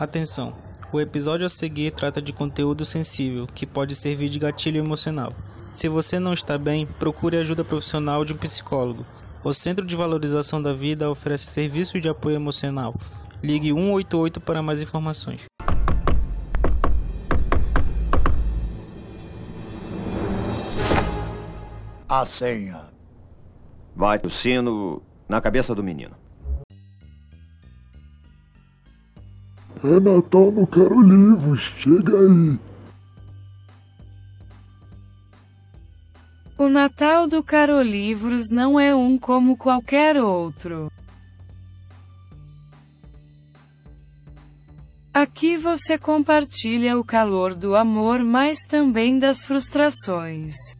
Atenção! O episódio a seguir trata de conteúdo sensível que pode servir de gatilho emocional. Se você não está bem, procure ajuda profissional de um psicólogo. O Centro de Valorização da Vida oferece serviço de apoio emocional. Ligue 188 para mais informações. A senha. Vai o sino na cabeça do menino. É Natal, não quero livros. Chega aí. O Natal do Carolivros não é um como qualquer outro. Aqui você compartilha o calor do amor, mas também das frustrações.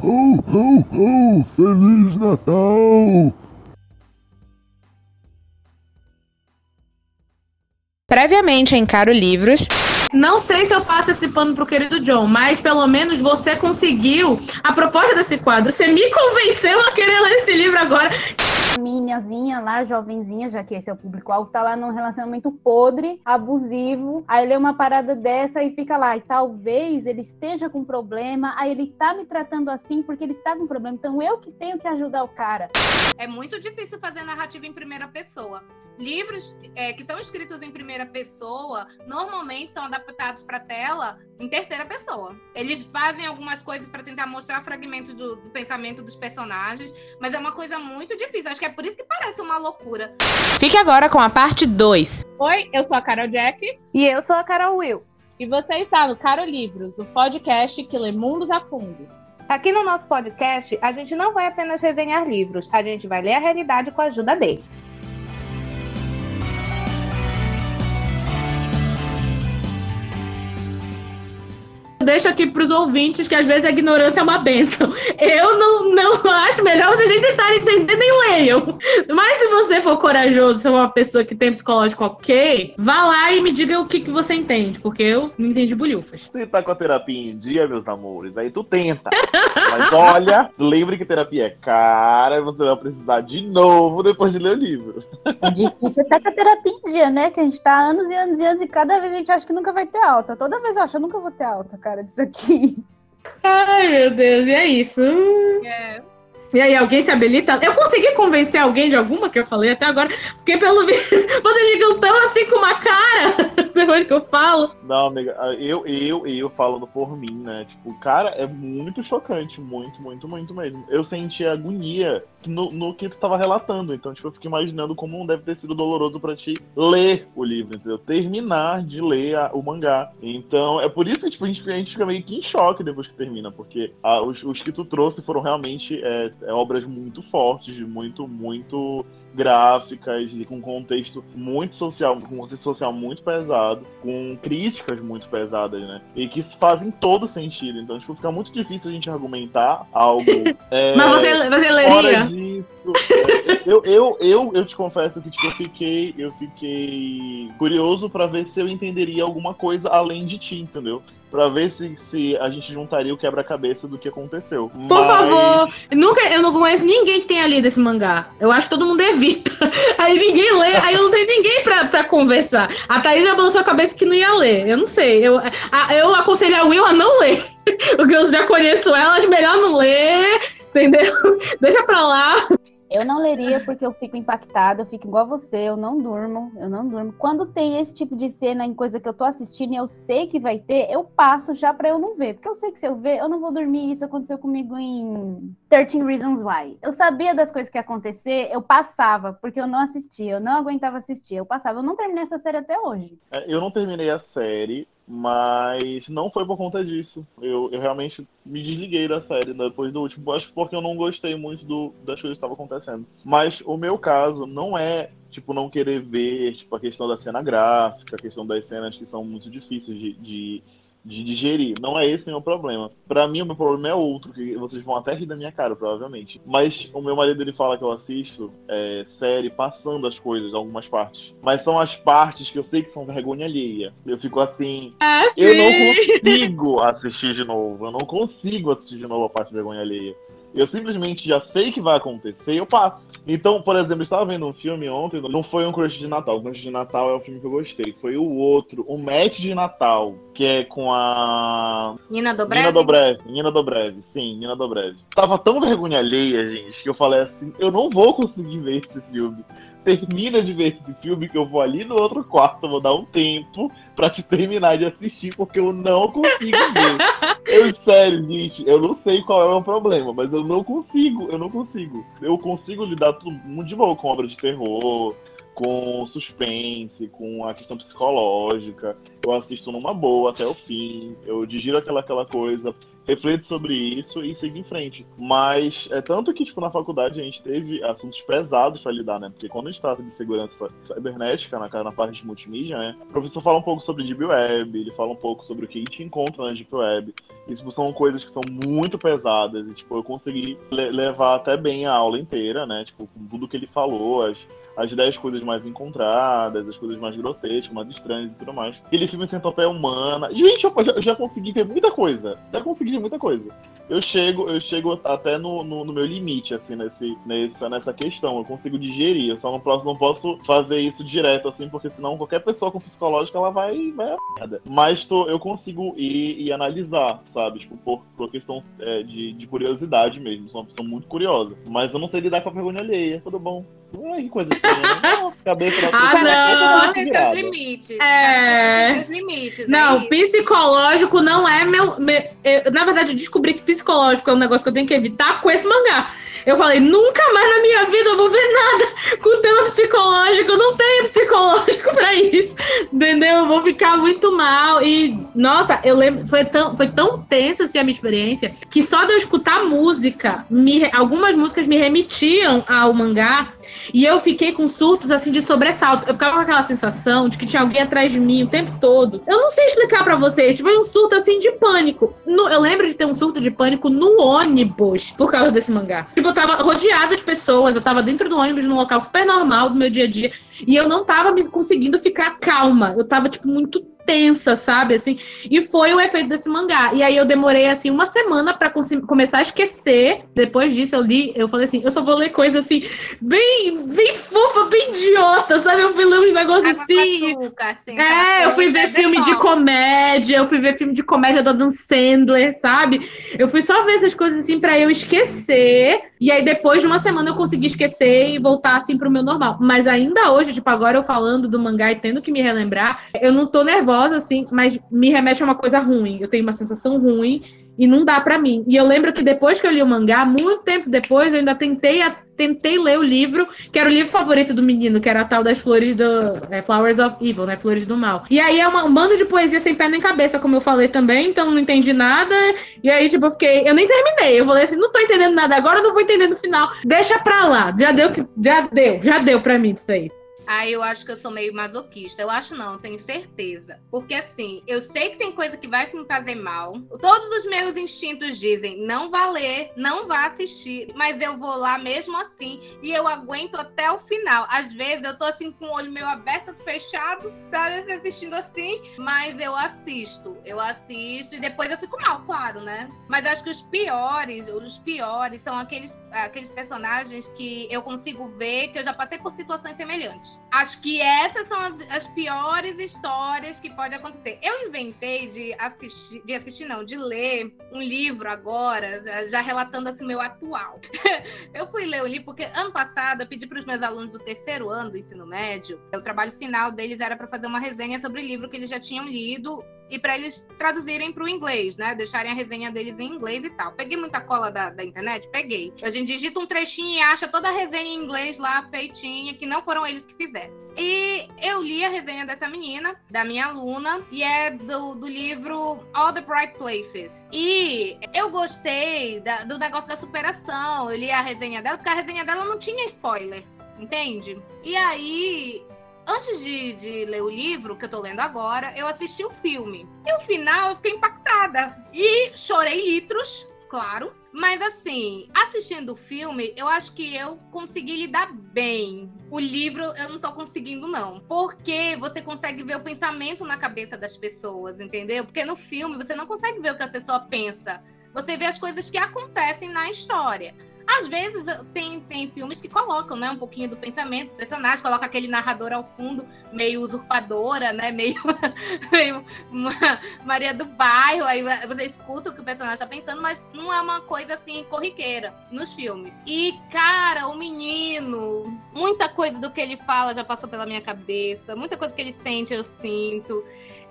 Ho, ho, ho! Feliz Natal! Previamente em Caro Livros. Não sei se eu passo esse pano pro querido John, mas pelo menos você conseguiu a proposta desse quadro. Você me convenceu a querer ler esse livro agora. Meniazinha lá, jovenzinha, já que esse é o público-alvo, tá lá num relacionamento podre, abusivo. Aí lê uma parada dessa e fica lá. E talvez ele esteja com problema. Aí ele tá me tratando assim porque ele está com problema. Então eu que tenho que ajudar o cara. É muito difícil fazer narrativa em primeira pessoa. Livros é, que são escritos em primeira pessoa normalmente são adaptados para tela em terceira pessoa. Eles fazem algumas coisas para tentar mostrar fragmentos do, do, pensamento dos personagens, mas é uma coisa muito difícil. Acho que é por isso que parece uma loucura. Fique agora com a parte 2. Oi, eu sou a Carol Jack. E eu sou a Carol Will. E você está no Caro Livros, o podcast que lê mundos a fundo. Aqui no nosso podcast, a gente não vai apenas resenhar livros, a gente vai ler a realidade com a ajuda deles. Deixo aqui para os ouvintes que às vezes a ignorância é uma benção. Eu não, não acho melhor vocês nem tentarem entender, nem leiam. Mas se você for corajoso, se for uma pessoa que tem psicológico ok, vá lá e me diga o que, que você entende, porque eu não entendi bolhufas. Você tá com a terapia em dia, meus amores, aí tu tenta. Mas olha, lembre que terapia é cara e você vai precisar de novo depois de ler o livro. É difícil até com a terapia em dia, né? Que a gente tá anos e anos e anos e cada vez a gente acha que nunca vai ter alta. Toda vez eu acho, eu nunca vou ter alta, cara cara disso aqui. Ai, meu Deus, e é isso. É. E aí, alguém se habilita? Eu consegui convencer alguém de alguma que eu falei até agora, porque pelo menos vocês ficam tão assim com uma cara depois que eu falo. Não, amiga, eu, eu, eu falando por mim, né? Tipo, cara, é muito chocante, muito, muito, muito mesmo. Eu senti agonia no, no que tu tava relatando, então, tipo, eu fico imaginando como deve ter sido doloroso para ti ler o livro, entendeu? Terminar de ler a, o mangá. Então, é por isso que tipo, a, gente, a gente fica meio que em choque depois que termina, porque a, os, os que tu trouxe foram realmente. É, obras muito fortes, muito, muito gráficas e com contexto muito social, com contexto social muito pesado, com críticas muito pesadas, né? E que fazem todo sentido. Então, tipo, fica muito difícil a gente argumentar algo. É, Mas você, você leria? Disso. É, eu, eu, eu, eu te confesso que tipo, eu fiquei, eu fiquei curioso para ver se eu entenderia alguma coisa além de ti, entendeu? Pra ver se, se a gente juntaria o quebra-cabeça do que aconteceu. Por Mas... favor, nunca, eu não conheço ninguém que tenha lido esse mangá. Eu acho que todo mundo evita. Aí ninguém lê, aí eu não tenho ninguém pra, pra conversar. A Thaís já balançou a cabeça que não ia ler. Eu não sei. Eu, a, eu aconselho a Will a não ler. Porque eu já conheço elas, melhor não ler, entendeu? Deixa pra lá. Eu não leria porque eu fico impactada, eu fico igual você, eu não durmo, eu não durmo. Quando tem esse tipo de cena em coisa que eu tô assistindo e eu sei que vai ter, eu passo já pra eu não ver. Porque eu sei que se eu ver, eu não vou dormir. Isso aconteceu comigo em 13 Reasons Why. Eu sabia das coisas que ia acontecer, eu passava, porque eu não assistia, eu não aguentava assistir, eu passava. Eu não terminei essa série até hoje. É, eu não terminei a série, mas não foi por conta disso. Eu, eu realmente me desliguei da série depois do último. Acho porque eu não gostei muito do, das coisas que estavam acontecendo. Mas o meu caso não é, tipo, não querer ver tipo, a questão da cena gráfica, a questão das cenas que são muito difíceis de, de de digerir. Não é esse o meu problema. Para mim, o meu problema é outro, que vocês vão até rir da minha cara, provavelmente. Mas o meu marido, ele fala que eu assisto é, série passando as coisas, algumas partes. Mas são as partes que eu sei que são vergonha alheia. Eu fico assim, ah, eu não consigo assistir de novo. Eu não consigo assistir de novo a parte de vergonha alheia. Eu simplesmente já sei que vai acontecer e eu passo. Então, por exemplo, eu estava vendo um filme ontem, não foi um Crush de Natal. O Crush de Natal é um filme que eu gostei. Foi o outro, o Match de Natal, que é com a. Nina Dobrev? Nina Dobrev, Nina Dobrev, sim, Nina Dobrev. Tava tão vergonha alheia, gente, que eu falei assim: eu não vou conseguir ver esse filme termina de ver esse filme que eu vou ali no outro quarto, vou dar um tempo pra te terminar de assistir, porque eu não consigo ver. eu, sério, gente, eu não sei qual é o meu problema, mas eu não consigo, eu não consigo. Eu consigo lidar tudo muito de boa com obra de terror, com suspense, com a questão psicológica. Eu assisto numa boa até o fim, eu digiro aquela, aquela coisa reflito sobre isso e sigo em frente. Mas é tanto que, tipo, na faculdade a gente teve assuntos pesados para lidar, né? Porque quando a gente trata de segurança cibernética, na, na parte de multimídia, né? O professor fala um pouco sobre Deep Web, ele fala um pouco sobre o que a gente encontra na Deep Web. E, tipo, são coisas que são muito pesadas e, tipo, eu consegui le levar até bem a aula inteira, né? Tipo, com tudo que ele falou, as, as 10 coisas mais encontradas, as coisas mais grotescas, mais estranhas e tudo mais. Aquele filme Centopeia Humana. Gente, eu já, já consegui ver muita coisa. Já consegui ver muita coisa. Eu chego, eu chego até no, no, no, meu limite, assim, nesse, nessa, nessa questão. Eu consigo digerir. Eu só não posso, não posso fazer isso direto, assim, porque senão qualquer pessoa com psicológico, ela vai, vai a merda. Mas tô, eu consigo ir e analisar, sabe? Tipo, por, por questão é, de, de curiosidade mesmo. Sou uma pessoa muito curiosa. Mas eu não sei lidar com a vergonha alheia. Tudo bom. Ai, que coisa estranha. Né? Não, cabeça ah, não. Tem seus limites. É. Seus limites. Não, é psicológico não é meu. meu eu, na verdade, eu descobri que psicológico é um negócio que eu tenho que evitar com esse mangá. Eu falei, nunca mais na minha vida eu vou ver nada com tema psicológico. Eu não tenho psicológico pra isso. Entendeu? Eu vou ficar muito mal. E, nossa, eu lembro, foi tão, foi tão tensa assim, a minha experiência que só de eu escutar música, me, algumas músicas me remetiam ao mangá. E eu fiquei com surtos assim de sobressalto. Eu ficava com aquela sensação de que tinha alguém atrás de mim o tempo todo. Eu não sei explicar para vocês. Foi um surto assim de pânico. No, eu lembro de ter um surto de pânico no ônibus por causa desse mangá. Tipo, eu tava rodeada de pessoas, eu tava dentro do ônibus num local super normal do meu dia a dia. E eu não tava me conseguindo ficar calma. Eu tava, tipo, muito tensa, sabe? Assim, e foi o efeito desse mangá. E aí eu demorei assim uma semana para começar a esquecer. Depois disso eu li, eu falei assim, eu só vou ler coisa assim bem, bem fofa, bem idiota, sabe? Eu fui ler uns negócios assim. Açúcar, assim. É, eu fui ver filme de comédia, eu fui ver filme de comédia do Adam Sandler, sabe? Eu fui só ver essas coisas assim para eu esquecer. E aí depois de uma semana eu consegui esquecer e voltar assim pro meu normal. Mas ainda hoje, tipo, agora eu falando do mangá e tendo que me relembrar, eu não tô nervosa assim, mas me remete a uma coisa ruim. Eu tenho uma sensação ruim e não dá para mim. E eu lembro que depois que eu li o mangá, muito tempo depois, eu ainda tentei, tentei ler o livro, que era o livro favorito do menino, que era a tal das flores do é, Flowers of Evil, né? Flores do Mal. E aí é uma, um bando de poesia sem pé nem cabeça, como eu falei também, então não entendi nada. E aí, tipo, eu. Eu nem terminei. Eu falei assim, não tô entendendo nada agora, não vou entender no final. Deixa pra lá. Já deu, já deu, já deu pra mim isso aí. Aí eu acho que eu sou meio masoquista. Eu acho não, tenho certeza. Porque assim, eu sei que tem coisa que vai me fazer mal. Todos os meus instintos dizem não vá ler, não vá assistir. Mas eu vou lá mesmo assim. E eu aguento até o final. Às vezes eu tô assim com o olho meio aberto, fechado, sabe? Assistindo assim. Mas eu assisto. Eu assisto e depois eu fico mal, claro, né? Mas acho que os piores, os piores são aqueles, aqueles personagens que eu consigo ver que eu já passei por situações semelhantes. Acho que essas são as, as, piores histórias que pode acontecer. Eu inventei de assistir, de assistir não, de ler um livro agora, já relatando assim meu atual. eu fui ler o livro porque ano passado eu pedi para os meus alunos do terceiro ano do ensino médio, o trabalho final deles era para fazer uma resenha sobre o livro que eles já tinham lido e para eles traduzirem para o inglês, né? Deixarem a resenha deles em inglês e tal. Peguei muita cola da, da internet? Peguei. A gente digita um trechinho e acha toda a resenha em inglês lá feitinha, que não foram eles que fizeram. E eu li a resenha dessa menina, da minha aluna, e é do, do livro All the Bright Places. E eu gostei da, do negócio da superação. Eu li a resenha dela, porque a resenha dela não tinha spoiler, entende? E aí antes de, de, ler o livro, que eu tô lendo agora, eu assisti o filme. E o final eu fiquei impactada. E chorei litros, claro. Mas assim, assistindo o filme, eu acho que eu consegui lidar bem. O livro eu não tô conseguindo, não. Porque você consegue ver o pensamento na cabeça das pessoas, entendeu? Porque no filme você não consegue ver o que a pessoa pensa Você vê as coisas que acontecem na história. Às vezes tem, tem filmes que colocam, né, um pouquinho do pensamento do personagem, coloca aquele narrador ao fundo, meio usurpadora, né, meio, meio Maria do Bairro, aí você escuta o que o personagem está pensando, mas não é uma coisa assim corriqueira nos filmes. E, cara, o menino, muita coisa do que ele fala já passou pela minha cabeça, muita coisa que ele sente eu sinto.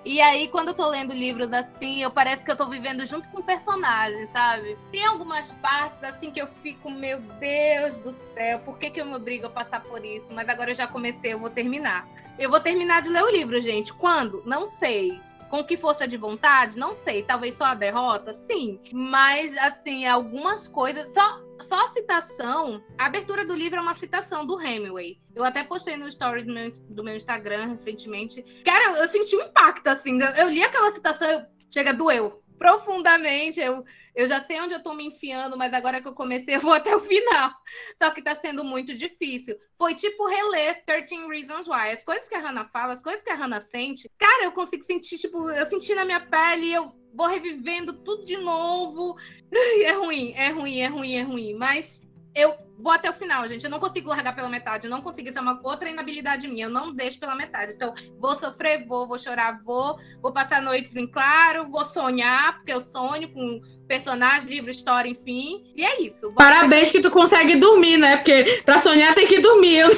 E aí, quando eu tô lendo livros assim, eu parece que eu tô vivendo junto com o personagem, sabe? Tem algumas partes assim que eu fico, meu Deus do céu, por que, que eu me obrigo a passar por isso? Mas agora eu já comecei, eu vou terminar. Eu vou terminar de ler o livro, gente. Quando? Não sei. Com que força de vontade? Não sei. Talvez só a derrota? Sim. Mas, assim, algumas coisas. Só só citação, a abertura do livro é uma citação do Hemingway. Eu até postei no story do meu, do meu Instagram recentemente. Cara, eu senti um impacto, assim. Eu, eu li aquela citação, eu, chega, doeu profundamente. Eu, eu já sei onde eu tô me enfiando, mas agora que eu comecei, eu vou até o final. Só que tá sendo muito difícil. Foi tipo reler 13 Reasons Why. As coisas que a Hannah fala, as coisas que a Hannah sente, cara, eu consigo sentir, tipo, eu senti na minha pele, eu vou revivendo tudo de novo. É ruim, é ruim, é ruim, é ruim. Mas eu vou até o final, gente. Eu não consigo largar pela metade. Eu não consigo. Isso é uma outra inabilidade minha. Eu não deixo pela metade. Então, vou sofrer, vou, vou chorar, vou. Vou passar noites em claro, vou sonhar, porque eu sonho com personagem, livro, história, enfim. E é isso. Parabéns que tu consegue dormir, né? Porque pra sonhar tem que dormir. Eu,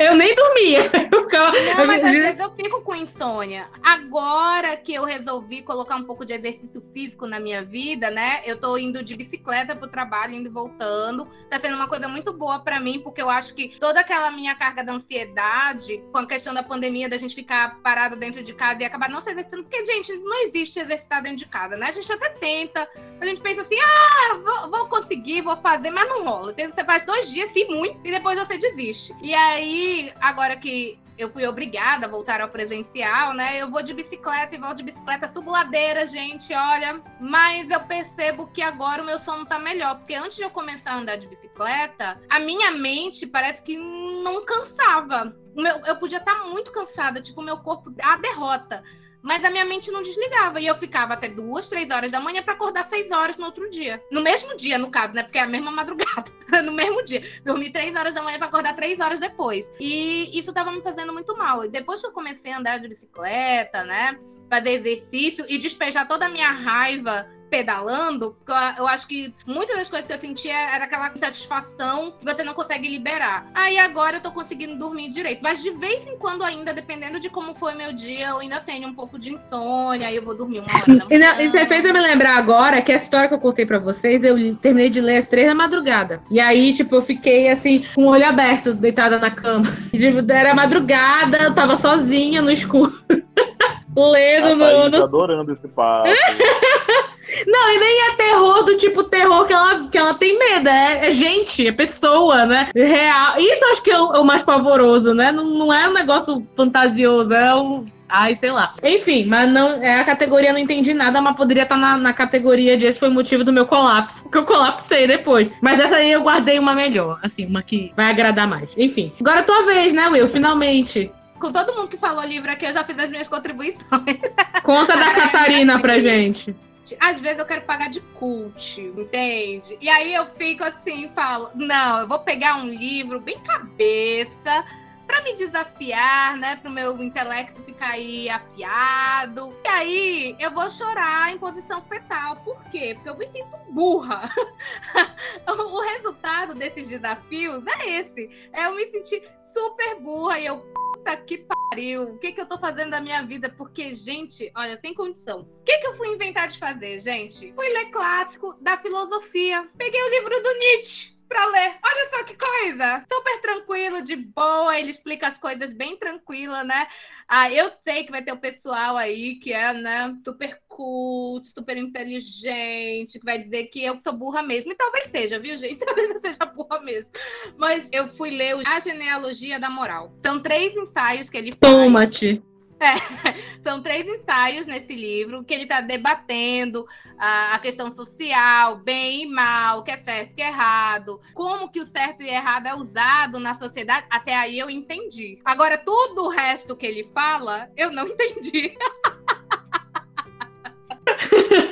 eu nem dormia. Eu ficava... Não, mas às vezes eu fico com insônia. Agora que eu resolvi colocar um pouco de exercício físico na minha vida, né? Eu tô indo de bicicleta pro trabalho, indo e voltando. Tá sendo uma coisa muito boa para mim, porque eu acho que toda aquela minha carga de ansiedade, com a questão da pandemia, da gente ficar parado dentro de casa e acabar não se exercitando, porque, gente, não existe exercitar dentro de casa, né? A gente até tenta, a gente pensa assim, ah, vou, vou, conseguir, vou fazer, mas não rola. Você faz dois dias, sim, muito, e depois você desiste. E aí, agora que eu fui obrigada a voltar ao presencial, né? Eu vou de bicicleta e volto de bicicleta, subo ladeira, gente, olha. Mas eu percebo que agora o meu sono tá melhor, porque antes de eu começar a andar de bicicleta, a minha mente parece que não cansava. Meu, eu podia estar tá muito cansada, tipo, meu corpo, a derrota. Mas a minha mente não desligava. E eu ficava até duas, três horas da manhã para acordar seis horas no outro dia. No mesmo dia, no caso, né? Porque é a mesma madrugada. no mesmo dia. Dormi três horas da manhã para acordar três horas depois. E isso tava me fazendo muito mal. E depois que eu comecei a andar de bicicleta, né? Fazer exercício e despejar toda a minha raiva pedalando, eu acho que muitas das coisas que eu sentia era aquela satisfação que você não consegue liberar. Aí agora eu tô conseguindo dormir direito. Mas de vez em quando ainda, dependendo de como foi meu dia, eu ainda tenho um pouco de insônia, aí eu vou dormir uma hora da manhã. E você fez eu me lembrar agora que a história que eu contei pra vocês, eu terminei de ler às três da madrugada. E aí, tipo, eu fiquei assim, com o olho aberto, deitada na cama. Tipo, era madrugada, eu tava sozinha no escuro. lendo no, no... adorando esse papo. Não, e nem é terror do tipo terror que ela, que ela tem medo. É, é gente, é pessoa, né? Real. Isso acho que é o, é o mais pavoroso, né? Não, não é um negócio fantasioso, é um. Ai, sei lá. Enfim, mas não é a categoria não entendi nada, mas poderia estar na, na categoria de esse foi o motivo do meu colapso. Que eu colapsei depois. Mas essa aí eu guardei uma melhor, assim, uma que vai agradar mais. Enfim. Agora é tua vez, né, Will? Finalmente com todo mundo que falou livro aqui, eu já fiz as minhas contribuições. Conta da Catarina pra gente. Às vezes eu quero pagar de cult, entende? E aí eu fico assim, falo, não, eu vou pegar um livro bem cabeça para me desafiar, né, para o meu intelecto ficar aí afiado. E aí eu vou chorar em posição fetal. Por quê? Porque eu me sinto burra. o resultado desses desafios é esse. É eu me sentir super burra e eu, puta que pariu, o que, que eu tô fazendo da minha vida? Porque, gente, olha, sem condição. O que, que eu fui inventar de fazer, gente? Fui ler clássico da filosofia. Peguei o livro do Nietzsche para ler. Olha só que coisa! Super tranquilo, de boa, ele explica as coisas bem tranquila, né? Ah, eu sei que vai ter o pessoal aí que é, né, super culto, super inteligente, que vai dizer que eu sou burra mesmo. E talvez seja, viu, gente? Talvez eu seja burra mesmo. Mas eu fui ler A Genealogia da Moral. São três ensaios que ele. Toma-te! É, são três ensaios nesse livro que ele está debatendo a, a, questão social, bem e mal, o que é certo e que é errado, como que o certo e errado é usado na sociedade. Até aí eu entendi. Agora, tudo o resto que ele fala, eu não entendi.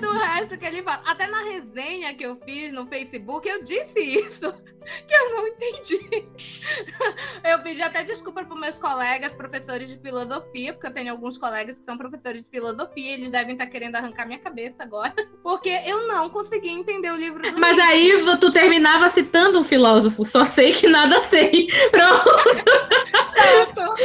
Todo o resto que ele fala. Até na resenha que eu fiz no Facebook, eu disse isso. Que eu não entendi. Eu pedi até desculpa para meus colegas, professores de filosofia, porque eu tenho alguns colegas que são professores de filosofia, eles devem estar querendo arrancar minha cabeça agora, porque eu não consegui entender o livro do Mas Nietzsche. aí tu terminava citando um filósofo, só sei que nada sei. Pronto. Pronto.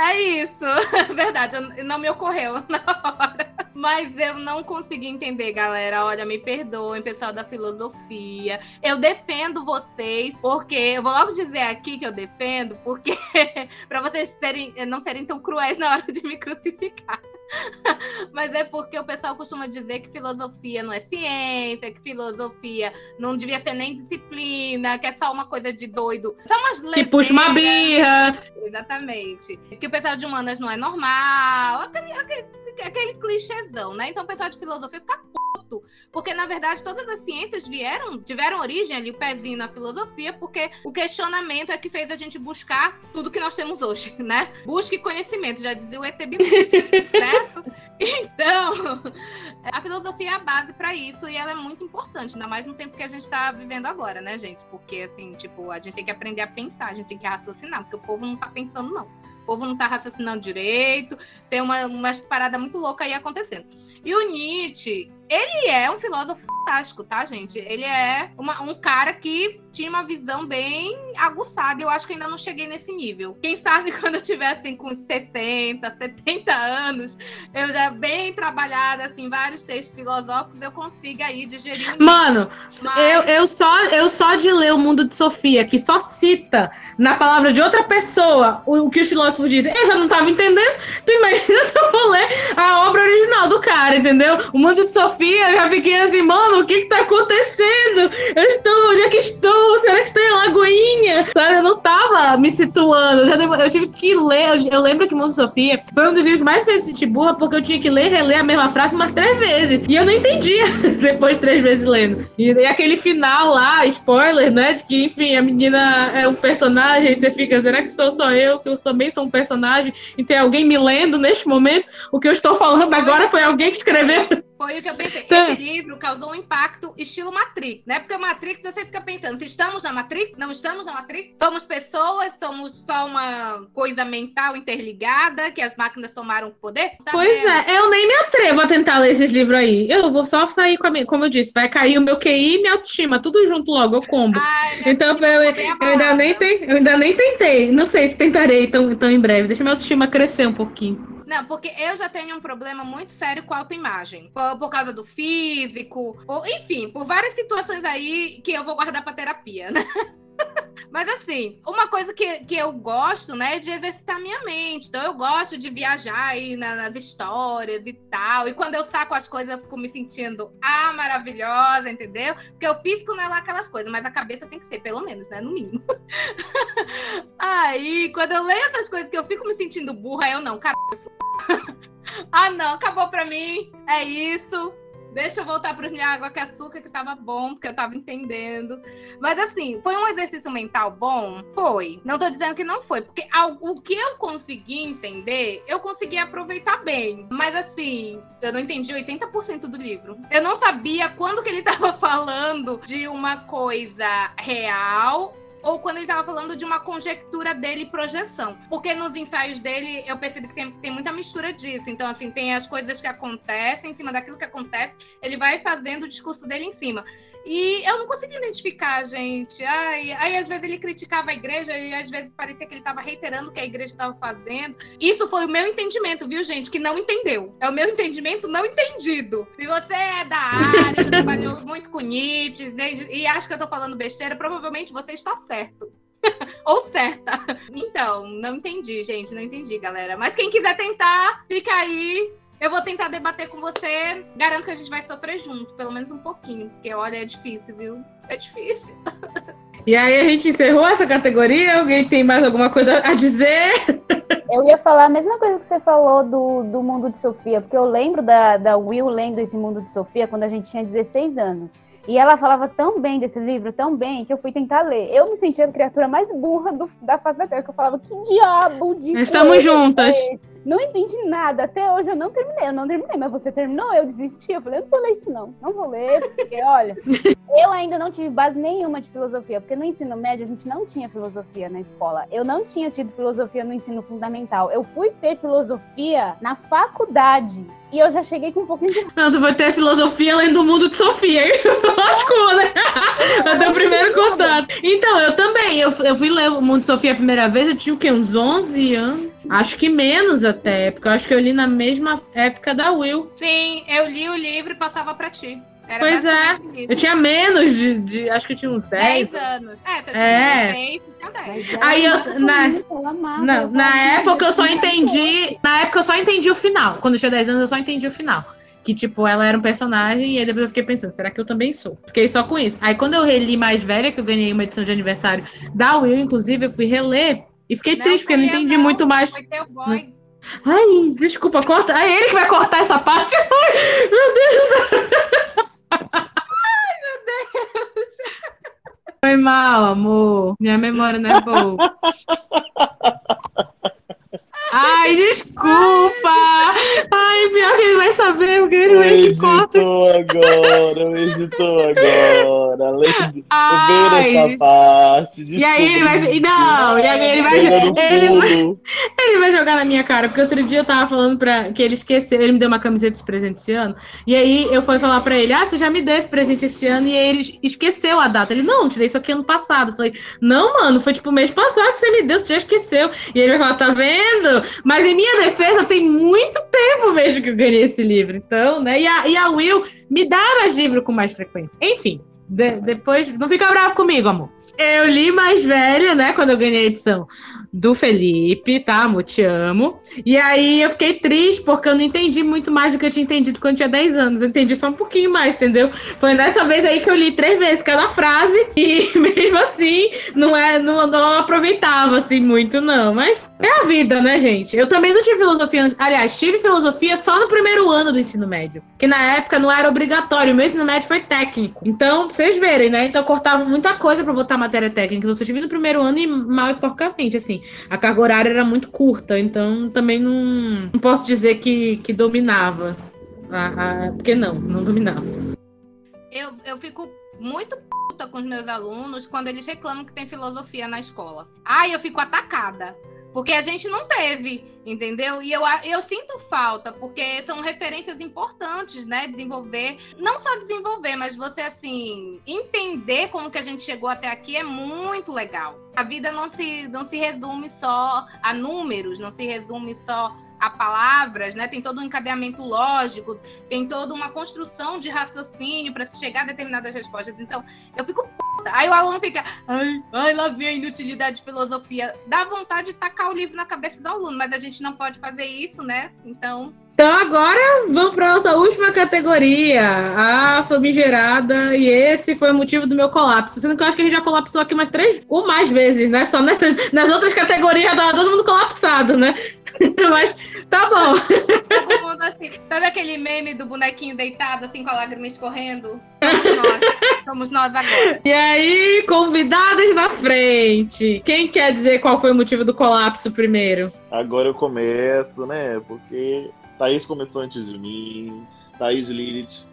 É isso. Verdade, eu- não me ocorreu na hora. Mas eu não consegui entender, galera. Olha, me perdoem, pessoal da filosofia. Eu defendo vocês, porque eu vou logo dizer aqui que eu defendo, porque para vocês terem, não serem tão cruéis na hora de me crucificar. Mas é porque o pessoal costuma dizer que filosofia não é ciência, que filosofia não devia ser nem disciplina, que é só uma coisa de doido. São umas Que puxa uma birra. Exatamente. Que o pessoal de humanas não é normal. Aquele, aquele, aquele clichêzão, né? Então o pessoal de filosofia fica puto. Porque, na verdade, todas as ciências vieram, tiveram origem ali, o pezinho na filosofia, porque o questionamento é que fez a gente buscar tudo que nós temos hoje, né? Busque conhecimento, já dizia o ET Bilu, certo? Então, a filosofia é a base para isso e ela é muito importante, ainda mais no tempo que a gente tá vivendo agora, né, gente? Porque, assim, tipo, a gente tem que aprender a pensar, a gente tem que raciocinar, porque o povo não tá pensando, não. O povo não tá raciocinando direito, tem uma, umas paradas muito loucas aí acontecendo. E o Nietzsche, ele é um filósofo fantástico, tá, gente? Ele é uma- um cara que tinha uma visão bem aguçada. Eu acho que ainda não cheguei nesse nível. Quem sabe quando eu tiver assim com 60, 70 anos, eu já bem trabalhada, assim, vários textos filosóficos, eu consiga aí digerir. Mano, Mas- eu, eu, só, eu só de ler o mundo de Sofia, que só cita na palavra de outra pessoa o, o que os filósofos dizem, eu já não tava entendendo. Tu imagina se eu for ler a obra original do cara, entendeu? O mundo de Sofia, eu já fiquei assim, mano, o que que tá acontecendo? Eu estou, onde é que estou? Será que estou em Lagoinha? Sabe, eu não tava me situando. Eu, eu tive que ler. Eu, eu lembro que Mundo Sofia foi um dos livros que mais fez sentir burra, porque eu tinha que ler e reler a mesma frase umas três vezes. E eu não entendia depois de três vezes lendo. E, e aquele final lá, spoiler, né? De que, enfim, a menina é um personagem. Você fica, será que sou só eu? Que eu também sou um personagem? E tem alguém me lendo neste momento? O que eu estou falando agora foi alguém que escreveu. Foi o que eu pensei. Tá. Esse livro causou um impacto estilo Matrix, né? Porque Matrix você fica pensando, se estamos na Matrix? Não estamos na Matrix? Somos pessoas? Somos só uma coisa mental interligada que as máquinas tomaram o poder? Sabe? Pois é, eu nem me atrevo a tentar ler esses livros aí. Eu vou só sair com a minha, como eu disse, vai cair o meu QI e minha autoestima, tudo junto logo, eu combo. Ai, Então eu, eu ainda nem eu ainda nem tentei. Não sei se tentarei tão, tão em breve. Deixa minha autoestima crescer um pouquinho. Não, porque eu já tenho um problema muito sério com autoimagem. Por, por causa do físico, ou, enfim, por várias situações aí que eu vou guardar pra terapia, né? Mas assim, uma coisa que, que eu gosto, né, é de exercitar minha mente. Então eu gosto de viajar aí na- nas histórias e tal. E quando eu saco as coisas, eu fico me sentindo ah, maravilhosa, entendeu? Porque o físico não é lá aquelas coisas, mas a cabeça tem que ser, pelo menos, né? No mínimo. Aí, quando eu leio essas coisas que eu fico me sentindo burra, eu não, cara. ah, não, acabou pra mim. É isso. Deixa eu voltar para minha água com açúcar, que tava bom, porque eu tava entendendo. Mas assim, foi um exercício mental bom? Foi. Não tô dizendo que não foi, porque o que eu consegui entender, eu consegui aproveitar bem. Mas assim, eu não entendi 80% do livro. Eu não sabia quando que ele tava falando de uma coisa real ou quando ele tava falando de uma conjectura dele e projeção. Porque nos ensaios dele eu percebi que tem, tem muita mistura disso. Então, assim, tem as coisas que acontecem, em cima daquilo que acontece, ele vai fazendo o discurso dele em cima. E eu não consegui identificar, gente. Ai, aí às vezes ele criticava a igreja e às vezes parecia que ele estava reiterando o que a igreja estava fazendo. Isso foi o meu entendimento, viu, gente? Que não entendeu. É o meu entendimento não entendido. Se você é da área, trabalhou muito com Nietzsche e acha que eu tô falando besteira, provavelmente você está certo. Ou certa. Então, não entendi, gente. Não entendi, galera. Mas quem quiser tentar, fica aí. Eu vou tentar debater com você. Garanto que a gente vai sofrer junto, pelo menos um pouquinho. Porque, olha, é difícil, viu? É difícil. E aí a gente encerrou essa categoria. Alguém tem mais alguma coisa a dizer? Eu ia falar a mesma coisa que você falou do, do Mundo de Sofia, porque eu lembro da, da Will lendo esse Mundo de Sofia quando a gente tinha 16 anos. E ela falava tão bem desse livro, tão bem, que eu fui tentar ler. Eu me sentia a criatura mais burra do- da face da Terra, que eu falava, que diabo de Estamos coisa juntas. é esse? Não entendi nada. Até hoje eu não terminei. Eu não terminei, mas você terminou? Eu desisti. Eu falei, eu não vou ler isso, não. Não vou ler, porque, olha, eu ainda não tive base nenhuma de filosofia, porque no ensino médio a gente não tinha filosofia na escola. Eu não tinha tido filosofia no ensino fundamental. Eu fui ter filosofia na faculdade. E eu já cheguei com um pouquinho de. Não, tu vai ter filosofia além do mundo de Sofia, hein? Lascou, né? É teu primeiro contato. Então, eu também. Eu, eu fui ler o Mundo de Sofia a primeira vez, eu tinha o quê? Uns 11 anos? Acho que menos até, porque eu acho que eu li na mesma época da Will. Sim, eu li o livro e passava pra ti. Era Pois é. isso. Eu tinha menos de, de- Acho que eu tinha uns 10. 10 anos. É, tu É. tinha 16, tu tinha 10. Aí eu. Na, eu eu na fazia, época eu só entendi. Na época eu só entendi o final. Quando eu tinha 10 anos, eu só entendi o final. Que, tipo, ela era um personagem, e aí depois eu fiquei pensando, será que eu também sou? Fiquei só com isso. Aí quando eu reli mais velha, que eu ganhei uma edição de aniversário da Will, inclusive, eu fui reler e fiquei Não triste, porque eu não eu, entendi não. muito mais. Foi teu boy. Ai, desculpa, corta. É ele que vai cortar essa parte. Ai, meu Deus. Foi mal, amor. Minha memória não é boa. Ai, desculpa! Ai, pior que ele vai saber, porque ele vai que corta. Agora, editou agora. Lembra Ai. essa parte. E aí ele vai. desculpa. Não, e aí ele vai. Ele vai, ele vai jogar na minha cara, porque outro dia eu tava falando pra. que ele esqueceu, ele me deu uma camiseta de presente esse ano. E aí eu fui falar pra ele: Ah, você já me deu esse presente esse ano, e aí ele esqueceu a data. Ele, não, te dei isso aqui ano passado. Eu falei, não, mano, foi tipo mês passado que você me deu, você já esqueceu. E ele vai falar, tá vendo? Mas em minha defesa, tem muito tempo mesmo que eu ganhei esse livro. Então, né? E a, e a Will me dá mais livro com mais frequência. Enfim, de- depois. Não fica bravo comigo, amor. Eu li mais velha, né? Quando eu ganhei a edição do Felipe, tá? Te amo. E aí eu fiquei triste porque eu não entendi muito mais do que eu tinha entendido quando tinha 10 anos. Eu entendi só um pouquinho mais, entendeu? Foi dessa vez aí que eu li três vezes cada frase e mesmo assim não, é, não, não aproveitava assim muito, não. Mas é a vida, né, gente? Eu também não tive filosofia. Aliás, tive filosofia só no primeiro ano do ensino médio. Que na época não era obrigatório. O meu ensino médio foi técnico. Então, pra vocês verem, né? Então eu cortava muita coisa pra botar matéria técnica. Só tive no primeiro ano e mal e porcamente, assim. A carga horária era muito curta. Então, também não, não posso dizer que, que dominava. Porque não, não dominava. Eu, eu fico muito puta com os meus alunos quando eles reclamam que tem filosofia na escola. Ai, eu fico atacada. Porque a gente não teve, entendeu? E eu, eu sinto falta, porque são referências importantes, né? Desenvolver, não só desenvolver, mas você, assim, entender como que a gente chegou até aqui é muito legal. A vida não se, não se resume só a números, não se resume só a palavras, né? Tem todo um encadeamento lógico, tem toda uma construção de raciocínio para se chegar a determinadas respostas. Então, eu fico puta. Aí o aluno fica, ai, ai, lá vem a inutilidade de filosofia. Dá vontade de tacar o livro na cabeça do aluno, mas a gente não pode fazer isso, né? Então, Então agora vamos para nossa última categoria, a famigerada, e esse foi o motivo do meu colapso. Sendo que eu acho que a gente já colapsou aqui umas três ou mais vezes, né? Só nessas, nas outras categorias já tava todo mundo colapsado, né? Mas tá bom. todo mundo assim, sabe aquele meme do bonequinho deitado, assim, com a lágrima escorrendo? Somos nós. Somos nós agora. E aí, convidadas na frente. Quem quer dizer qual foi o motivo do colapso primeiro? Agora eu começo, né? Porque Thaís começou antes de mim. Thaís Lilith.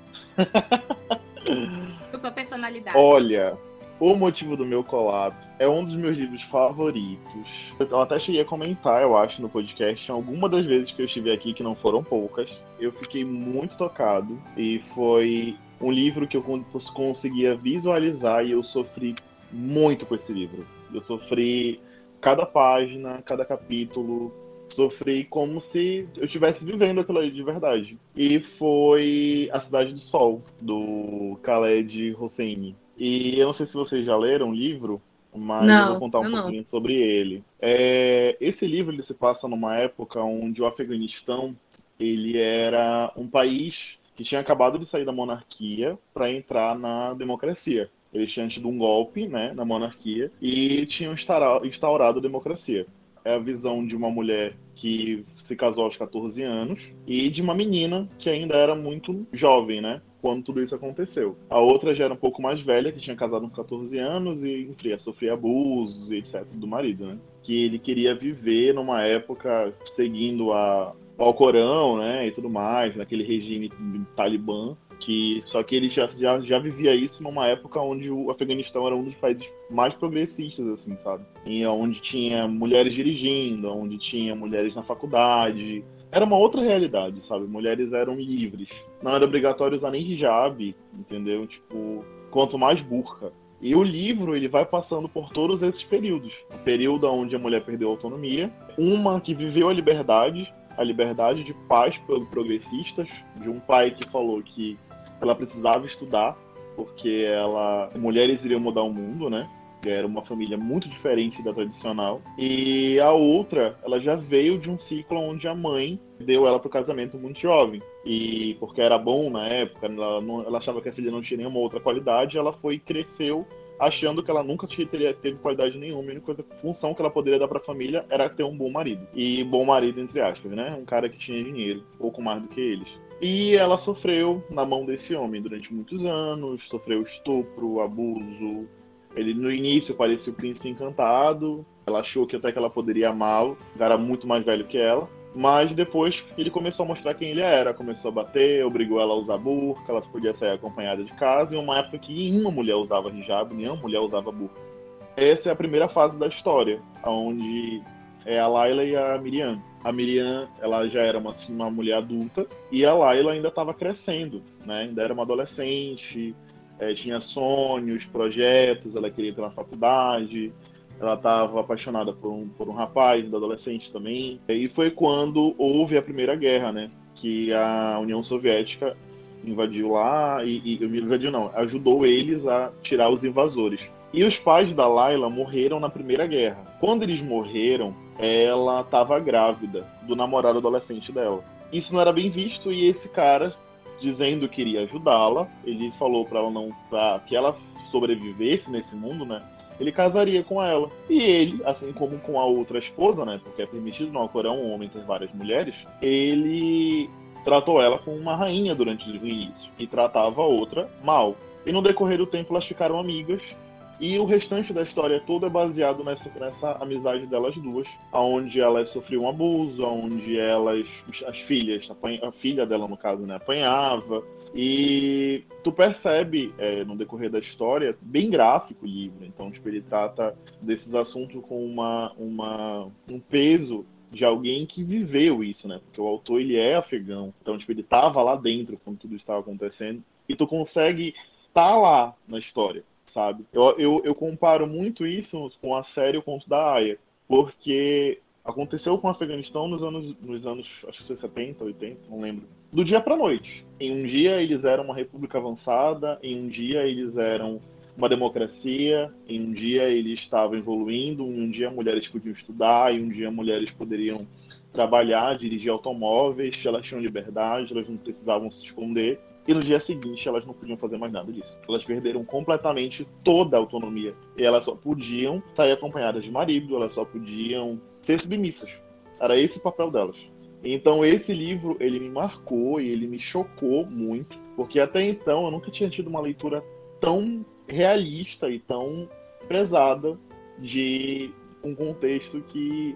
Dupla personalidade. Olha, o motivo do meu colapso é um dos meus livros favoritos. Eu até cheguei a comentar, eu acho, no podcast, alguma das vezes que eu estive aqui, que não foram poucas. Eu fiquei muito tocado e foi um livro que eu con- conseguia visualizar e eu sofri muito com esse livro. Eu sofri cada página, cada capítulo, sofri como se eu estivesse vivendo aquilo ali de verdade. E foi A Cidade do Sol, do Khaled Hosseini. E eu não sei se vocês já leram o livro, mas Não, eu vou contar um não. pouquinho sobre ele. É, esse livro ele se passa numa época onde o Afeganistão ele era um país que tinha acabado de sair da monarquia para entrar na democracia. Eles tinham tido um golpe né, na monarquia e tinham instaura- instaurado a democracia. É a visão de uma mulher que se casou aos 14 anos e de uma menina que ainda era muito jovem, né? Quando tudo isso aconteceu. A outra já era um pouco mais velha, que tinha casado com 14 anos e, enfim, sofria abusos e etc. do marido, né? Que ele queria viver numa época seguindo a, ao Corão, né? E tudo mais, naquele regime talibã que só que ele já, já, já vivia isso numa época onde o Afeganistão era um dos países mais progressistas, assim, sabe? E onde tinha mulheres dirigindo, onde tinha mulheres na faculdade. Era uma outra realidade, sabe? Mulheres eram livres. Não era obrigatório usar nem hijab, entendeu? Tipo, quanto mais burca. E o livro ele vai passando por todos esses períodos. O período onde a mulher perdeu a autonomia, uma que viveu a liberdade, a liberdade de paz progressistas, de um pai que falou que ela precisava estudar, porque ela mulheres iriam mudar o mundo, né? Era uma família muito diferente da tradicional. E a outra, ela já veio de um ciclo onde a mãe deu ela para o casamento muito jovem. E porque era bom na época, ela, não, ela achava que a filha não tinha nenhuma outra qualidade, ela foi e cresceu achando que ela nunca teria, teve qualidade nenhuma. A única coisa, função que ela poderia dar para a família era ter um bom marido. E bom marido, entre aspas, né? Um cara que tinha dinheiro, pouco mais do que eles. E ela sofreu na mão desse homem durante muitos anos, sofreu estupro, abuso. Ele no início parecia o príncipe encantado, ela achou que até que ela poderia amá-lo, era muito mais velho que ela. Mas depois ele começou a mostrar quem ele era, começou a bater, obrigou ela a usar burca, ela podia sair acompanhada de casa, em uma época que nenhuma mulher usava hijab, nenhuma mulher usava burca. Essa é a primeira fase da história, onde é a Laila e a Miriam. A Miriam, ela já era uma, assim, uma mulher adulta e a Laila ainda estava crescendo, né? Ainda era uma adolescente, é, tinha sonhos, projetos, ela queria entrar na faculdade, ela estava apaixonada por um, por um rapaz, da adolescente também. E foi quando houve a Primeira Guerra, né? Que a União Soviética invadiu lá e, e invadiu não, ajudou eles a tirar os invasores. E os pais da Laila morreram na Primeira Guerra. Quando eles morreram, ela estava grávida do namorado adolescente dela. Isso não era bem visto e esse cara, dizendo que iria ajudá-la, ele falou para ela não, para que ela sobrevivesse nesse mundo, né? Ele casaria com ela. E ele, assim como com a outra esposa, né? Porque é permitido no Alcorão um homem ter várias mulheres, ele tratou ela como uma rainha durante o início e tratava a outra mal. E no decorrer do tempo elas ficaram amigas e o restante da história toda é baseado nessa, nessa amizade delas duas, onde elas sofriam um abuso, onde elas, as filhas, a filha dela no caso, né, apanhava. E tu percebe é, no decorrer da história, bem gráfico o livro, então tipo, ele trata desses assuntos com uma, uma, um peso de alguém que viveu isso, né? Porque o autor ele é afegão, então tipo, ele estava lá dentro quando tudo estava acontecendo e tu consegue estar tá lá na história sabe? Eu, eu, eu comparo muito isso com a série O Conto da Aya, porque aconteceu com o Afeganistão nos anos, nos anos, acho que foi 70, 80, não lembro. Do dia para noite. Em um dia eles eram uma república avançada, em um dia eles eram uma democracia, em um dia eles estavam evoluindo, em um dia mulheres podiam estudar, em um dia mulheres poderiam trabalhar, dirigir automóveis, elas tinham liberdade, elas não precisavam se esconder. E no dia seguinte elas não podiam fazer mais nada disso. Elas perderam completamente toda a autonomia. E elas só podiam sair acompanhadas de marido, elas só podiam ser submissas. Era esse o papel delas. Então esse livro, ele me marcou e ele me chocou muito, porque até então eu nunca tinha tido uma leitura tão realista e tão pesada de um contexto que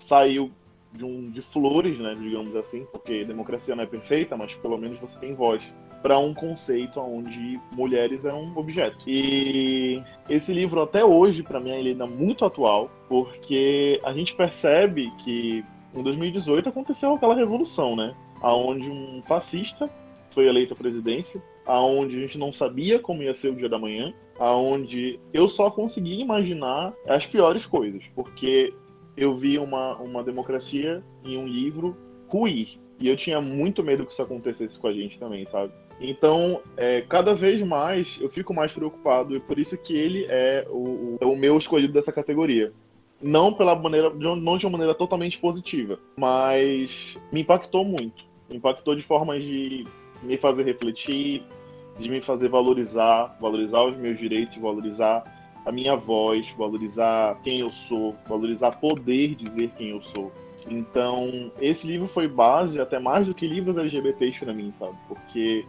saiu de, um, de flores, né, digamos assim, porque democracia não é perfeita, mas pelo menos você tem voz para um conceito onde mulheres eram um objeto. E esse livro até hoje para mim ele ainda é muito atual, porque a gente percebe que em 2018 aconteceu aquela revolução, né, aonde um fascista foi eleito à presidência, aonde a gente não sabia como ia ser o dia da manhã, aonde eu só conseguia imaginar as piores coisas, porque eu vi uma, uma democracia em um livro ruir. E eu tinha muito medo que isso acontecesse com a gente também, sabe? Então, é, cada vez mais eu fico mais preocupado e por isso que ele é o, o, o meu escolhido dessa categoria. Não pela maneira, não de uma maneira totalmente positiva, mas me impactou muito. Me impactou de formas de me fazer refletir, de me fazer valorizar, valorizar os meus direitos, valorizar a minha voz, valorizar quem eu sou, valorizar poder dizer quem eu sou. Então, esse livro foi base até mais do que livros LGBTs para mim, sabe? Porque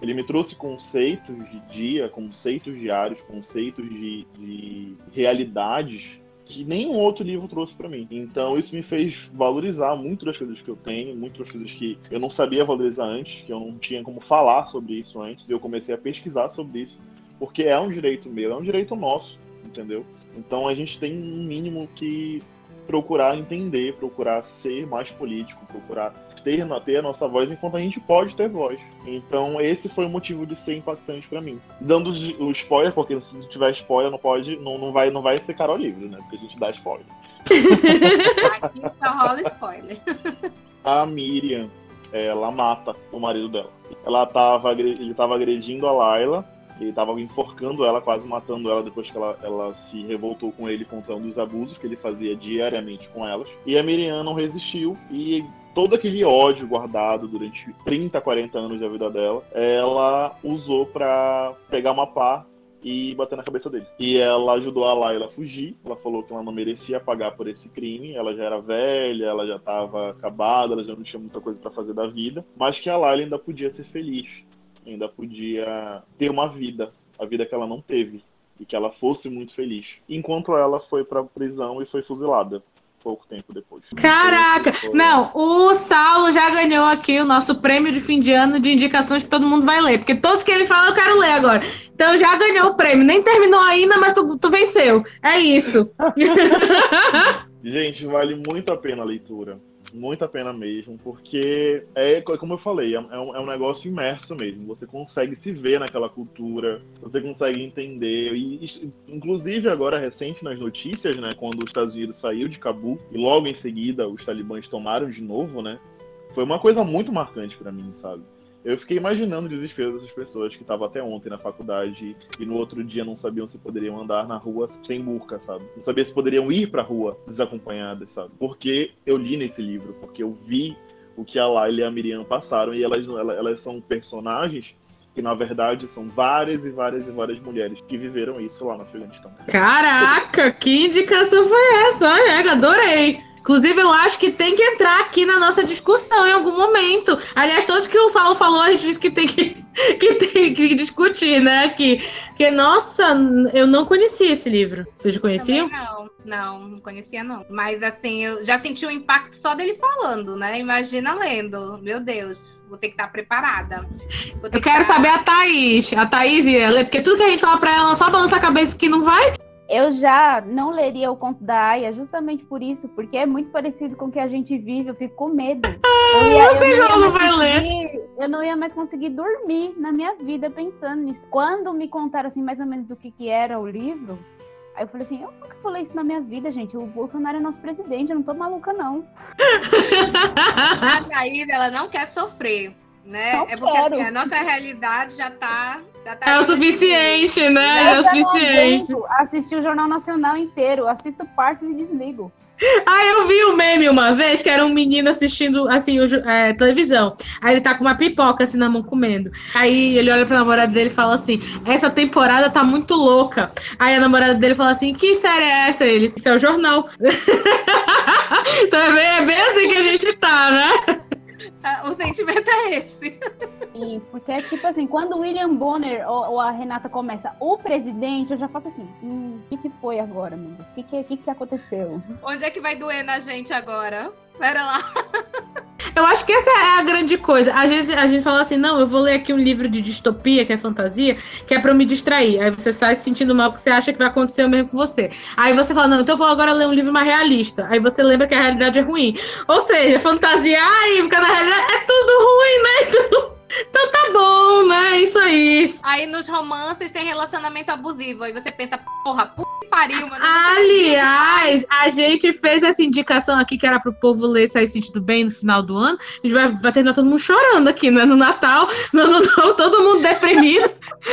ele me trouxe conceitos de dia, conceitos diários, conceitos de, de realidades que nenhum outro livro trouxe para mim. Então isso me fez valorizar muito das coisas que eu tenho, muitas coisas que eu não sabia valorizar antes, que eu não tinha como falar sobre isso antes. E eu comecei a pesquisar sobre isso, porque é um direito meu, é um direito nosso, entendeu? Então a gente tem um mínimo que procurar entender, procurar ser mais político, procurar ter, ter a nossa voz enquanto a gente pode ter voz. Então esse foi o motivo de ser impactante para mim. Dando o spoiler, porque se tiver spoiler não pode, não, não vai, não vai ser Carol livre, né? Porque a gente dá spoiler. Aqui só rola spoiler. A Miriam, ela mata o marido dela. Ela tava, ele tava agredindo a Laila ele estava enforcando ela, quase matando ela depois que ela, ela se revoltou com ele, contando os abusos que ele fazia diariamente com elas. E a Miriam não resistiu e todo aquele ódio guardado durante 30, 40 anos da vida dela, ela usou para pegar uma pá e bater na cabeça dele. E ela ajudou a Laila a fugir. Ela falou que ela não merecia pagar por esse crime. Ela já era velha, ela já estava acabada, ela já não tinha muita coisa para fazer da vida, mas que a Laila ainda podia ser feliz ainda podia ter uma vida, a vida que ela não teve, e que ela fosse muito feliz. Enquanto ela foi pra prisão e foi fuzilada pouco tempo depois. Caraca! Não, o Saulo já ganhou aqui o nosso prêmio de fim de ano de indicações que todo mundo vai ler, porque todos que ele fala eu quero ler agora. Então já ganhou o prêmio. Nem terminou ainda, mas tu, tu venceu. É isso. Gente, vale muito a pena a leitura muito a pena mesmo, porque é como eu falei, é, é um, é um negócio imerso mesmo. Você consegue se ver naquela cultura, você consegue entender. E, inclusive, agora recente nas notícias, né, quando os Estados Unidos saiu de Cabul e logo em seguida os talibãs tomaram de novo, né? Foi uma coisa muito marcante para mim, sabe? Eu fiquei imaginando o desespero dessas pessoas que estavam até ontem na faculdade e no outro dia não sabiam se poderiam andar na rua sem burca, sabe? Não sabiam se poderiam ir pra rua desacompanhadas, sabe? Porque eu li nesse livro, porque eu vi o que a Laila e a Miriam passaram e elas, elas são personagens que na verdade são várias e várias e várias mulheres que viveram isso lá no Afeganistão. Caraca, que indicação foi essa? Ai, adorei! Inclusive, eu acho que tem que entrar aqui na nossa discussão em algum momento. Aliás, todos que o Saulo falou, a gente disse que tem que, que, tem que discutir, né? Que, que, nossa, eu não conhecia esse livro. Vocês já conheciam? não, não, não conhecia, não. Mas, assim, eu já senti o impacto só dele falando, né? Imagina lendo. Meu Deus vou ter que estar preparada. eu quero estar... saber a Thaís. A Thaís ia ler, porque tudo que a gente fala pra ela, só balança a cabeça que não vai. Eu já não leria o conto da Aya justamente por isso, porque é muito parecido com o que a gente vive, eu fico com medo. Ah, eu ia, você já não vai ler. Eu não ia mais conseguir dormir na minha vida pensando nisso. Quando me contaram assim mais ou menos do que, que era o livro, aí eu falei assim, eu nunca falei isso na minha vida, gente. O Bolsonaro é nosso presidente, eu não tô maluca, não. a Thaís, ela não quer sofrer né? Não é porque assim, a nossa realidade já tá. Tá é o suficiente, né? Já é o suficiente. Assistir o Jornal Nacional inteiro, assisto partes e desligo. Ah, eu vi um meme uma vez que era um menino assistindo assim, o, é, televisão. Aí ele tá com uma pipoca assim na mão comendo. Aí ele olha pra namorada dele e fala assim: Essa temporada tá muito louca. Aí a namorada dele fala assim: Que série é essa? Ele, isso é o jornal. Também é bem assim que a gente tá, né? O sentimento é esse. Sim, porque é tipo assim, quando o William Bonner ou, ou, a Renata começa o presidente, eu já faço assim, hum, o que, que foi agora, meu Deus? O que, que, que, que aconteceu? Onde é que vai doer na gente agora? Pera lá. Eu acho que essa é a grande coisa. Às vezes a gente fala assim, não, eu vou ler aqui um livro de distopia, que é fantasia, que é pra me distrair. Aí você sai se sentindo mal porque você acha que vai acontecer o mesmo com você. Aí você fala, não, então eu vou agora ler um livro mais realista. Aí você lembra que a realidade é ruim. Ou seja, fantasiar e ficar na realidade é tudo ruim, né? Então tá bom, né? É isso aí. Aí nos romances tem relacionamento abusivo. Aí você pensa, porra, puta que pariu, mano. Aliás, a gente fez essa indicação aqui que era pro povo ler sair sentido bem no final do ano. A gente vai, vai terminar todo mundo chorando aqui, né? No Natal. No, no, no, todo mundo deprimido.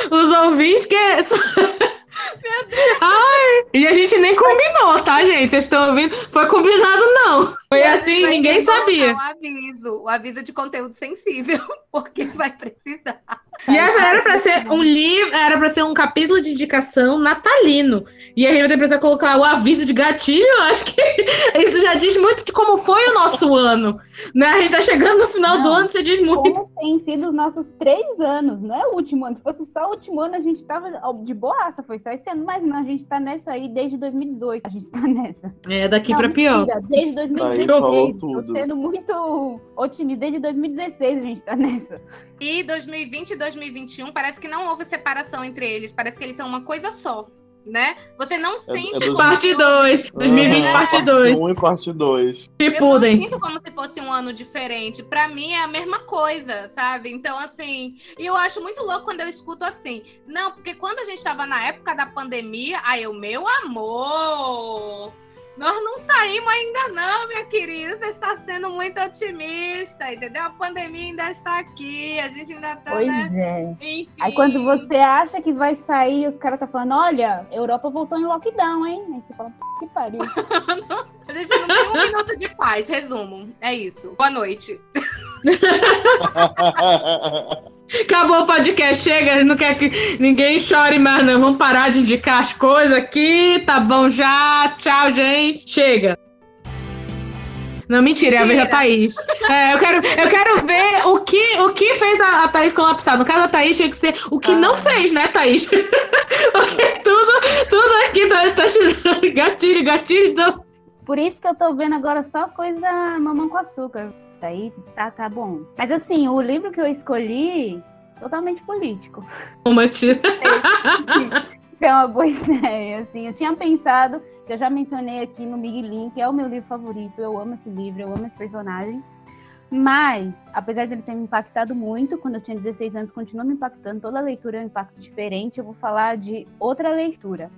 Os ouvintes que. Meu Deus. Ai, e a gente nem combinou, tá, gente? Vocês estão ouvindo? Foi combinado, não. Foi assim, ninguém sabia. O aviso, o aviso de conteúdo sensível. porque vai precisar. E era pra ser um livro, era pra ser um capítulo de indicação natalino. E a gente vai precisar colocar o aviso de gatilho. Acho que isso já diz muito de como foi o nosso ano. Né? A gente tá chegando no final do Não, ano, você diz muito. Como tem sido os nossos três anos, não é o último ano. Se fosse só o último ano, a gente tava de boaça, foi só esse ano, mas não, a gente tá nessa aí desde 2018. A gente tá nessa. É, daqui Não, pra pior. mentira, Desde Aí 2016. falou Tô sendo muito otimista. Desde 2016 a gente tá nessa. E 2020 e 2021 parece que não houve separação entre eles. Parece que eles são uma coisa só, né? Você não É- é sente. dois- como Parte se- 2, 2020, É. parte 2. 1 e parte 2. Se Eu não pudem. sinto como se fosse um ano diferente. Pra mim é a mesma coisa, sabe? Então, assim, e eu acho muito louco quando eu escuto assim. Não, porque quando a gente tava na época da pandemia, aí eu, meu amor, nós não saímos ainda não, minha querida. Você está sendo muito otimista, entendeu? A pandemia ainda está aqui, a gente ainda tá, Pois né? é. Enfim. Aí quando você acha que vai sair, os caras tá falando, olha, Europa voltou em lockdown, hein? Aí você fala, "Puta que pariu. A gente não tem um minuto de paz, resumo. É isso. Boa noite. Acabou o podcast, chega, não quer que ninguém chore mais, não. Vamos parar de indicar as coisas aqui, tá bom já. Tchau, gente. Chega. Não, mentira, é a vez da Thaís. É, eu quero, eu quero ver o que, o que fez a, a Thaís colapsar. No caso da Thaís, tinha que ser o que não fez, né, Thaís? Porque tudo, tudo aqui tá, tá te dando gatilho, gatilho. Então... Por isso que eu tô vendo agora só coisa mamão com açúcar. Isso aí tá, tá bom. Mas assim, o livro que eu escolhi, totalmente político. Uma tira. É uma boa ideia, assim. Eu tinha pensado, que eu já mencionei aqui no Miguelin, que é o meu livro favorito. Eu amo esse livro, eu amo esse personagem. Mas, apesar dele ter me impactado muito, quando eu tinha 16 anos, continua me impactando. Toda leitura é um impacto diferente. Eu vou falar de outra leitura,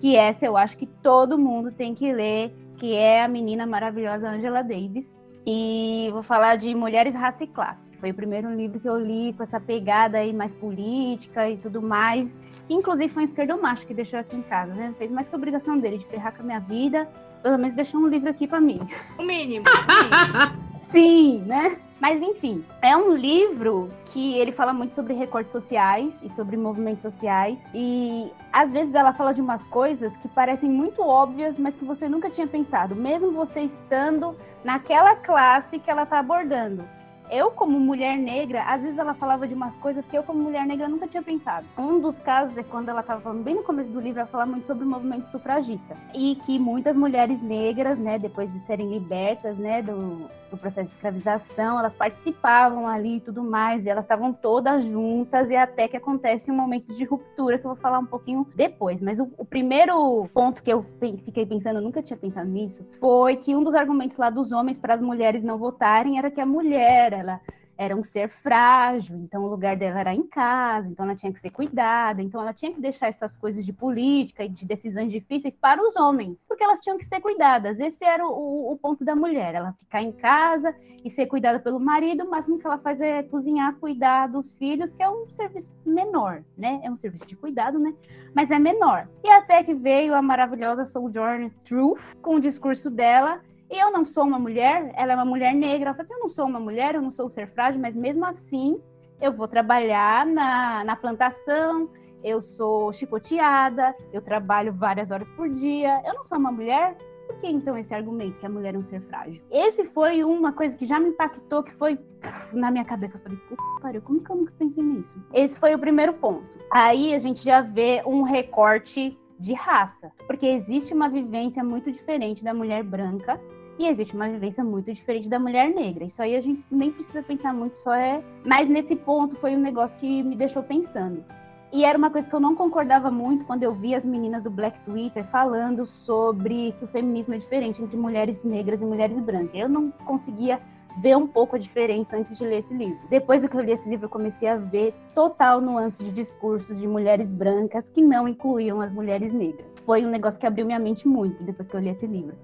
que essa eu acho que todo mundo tem que ler, que é a menina maravilhosa Angela Davis. E vou falar de Mulheres, Raça e Classe. Foi o primeiro livro que eu li com essa pegada aí mais política e tudo mais. Inclusive foi um esquerdomacho que deixou aqui em casa, né? Fez mais que a obrigação dele de ferrar com a minha vida. Pelo menos deixou um livro aqui para mim. O mínimo. o mínimo. Sim, né? Mas enfim, é um livro que ele fala muito sobre recortes sociais e sobre movimentos sociais. E às vezes ela fala de umas coisas que parecem muito óbvias, mas que você nunca tinha pensado, mesmo você estando naquela classe que ela está abordando. Eu, como mulher negra, às vezes ela falava de umas coisas que eu, como mulher negra, nunca tinha pensado. Um dos casos é quando ela estava falando, bem no começo do livro, ela fala muito sobre o movimento sufragista. E que muitas mulheres negras, né, depois de serem libertas, né, do, do processo de escravização, elas participavam ali e tudo mais, e elas estavam todas juntas, e até que acontece um momento de ruptura, que eu vou falar um pouquinho depois. Mas o, o primeiro ponto que eu fiquei pensando, eu nunca tinha pensado nisso, foi que um dos argumentos lá dos homens para as mulheres não votarem era que a mulher, ela era um ser frágil, então o lugar dela era em casa, então ela tinha que ser cuidada, então ela tinha que deixar essas coisas de política e de decisões difíceis para os homens, porque elas tinham que ser cuidadas. Esse era o, o- ponto da mulher, ela ficar em casa e ser cuidada pelo marido, o que ela faz é cozinhar, cuidar dos filhos, que é um serviço menor, né? É um serviço de cuidado, né? Mas é menor. E até que veio a maravilhosa Sojourner Truth com o discurso dela, e eu não sou uma mulher, ela é uma mulher negra. Ela falou assim: eu não sou uma mulher, eu não sou ser frágil, mas mesmo assim eu vou trabalhar na, na plantação, eu sou chicoteada, eu trabalho várias horas por dia, eu não sou uma mulher. Por que então esse argumento que a mulher é um ser frágil? Esse foi uma coisa que já me impactou, que foi na minha cabeça. Eu falei, puta pariu, como que eu nunca pensei nisso? Esse foi o primeiro ponto. Aí a gente já vê um recorte de raça, porque existe uma vivência muito diferente da mulher branca e existe uma vivência muito diferente da mulher negra. Isso aí a gente nem precisa pensar muito, só é. Mas nesse ponto foi um negócio que me deixou pensando. E era uma coisa que eu não concordava muito quando eu vi as meninas do Black Twitter falando sobre que o feminismo é diferente entre mulheres negras e mulheres brancas. Eu não conseguia ver um pouco a diferença antes de ler esse livro. Depois que eu li esse livro, eu comecei a ver total nuance de discursos de mulheres brancas que não incluíam as mulheres negras. Foi um negócio que abriu minha mente muito depois que eu li esse livro.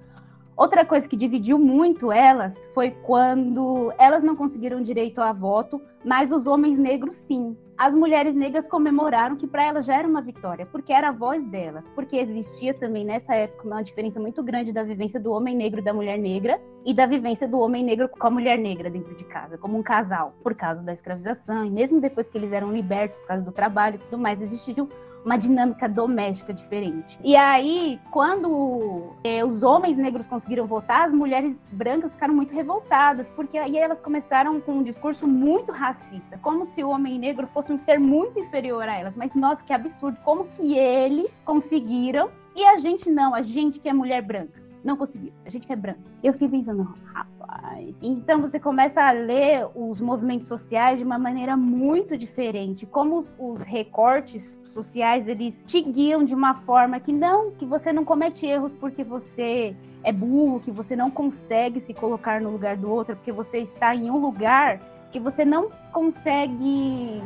Outra coisa que dividiu muito elas foi quando elas não conseguiram direito a voto, mas os homens negros sim. as mulheres negras comemoraram que para elas já era uma vitória, porque era a voz delas, porque existia também nessa época uma diferença muito grande da vivência do homem negro e da mulher negra e da vivência do homem negro com a mulher negra dentro de casa, como um casal, por causa da escravização e mesmo depois que eles eram libertos por causa do trabalho e tudo mais, existia uma dinâmica doméstica diferente. E aí, quando é, os homens negros conseguiram votar, as mulheres brancas ficaram muito revoltadas, porque aí elas começaram com um discurso muito racista, como se o homem negro fosse um ser muito inferior a elas. Mas nossa, que absurdo! Como que eles conseguiram e a gente não, a gente que é mulher branca? Não conseguiu. A gente que é branco. Eu fiquei pensando, rapaz. Então você começa a ler os movimentos sociais de uma maneira muito diferente. Como os, os, recortes sociais, eles te guiam de uma forma que não, que você não comete erros porque você é burro, que você não consegue se colocar no lugar do outro, porque você está em um lugar que você não consegue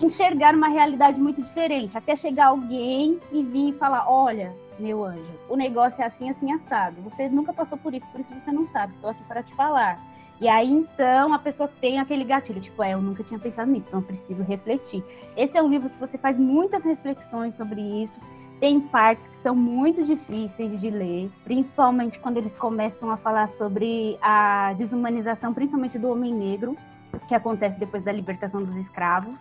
enxergar uma realidade muito diferente, até chegar alguém e vir e falar, olha, meu anjo, o negócio é assim, assim, assado. Você nunca passou por isso, por isso você não sabe. Estou aqui para te falar. E aí, então, a pessoa tem aquele gatilho, tipo, é, eu nunca tinha pensado nisso, então eu preciso refletir. Esse é um livro que você faz muitas reflexões sobre isso. Tem partes que são muito difíceis de ler, principalmente quando eles começam a falar sobre a desumanização, principalmente do homem negro, que acontece depois da libertação dos escravos.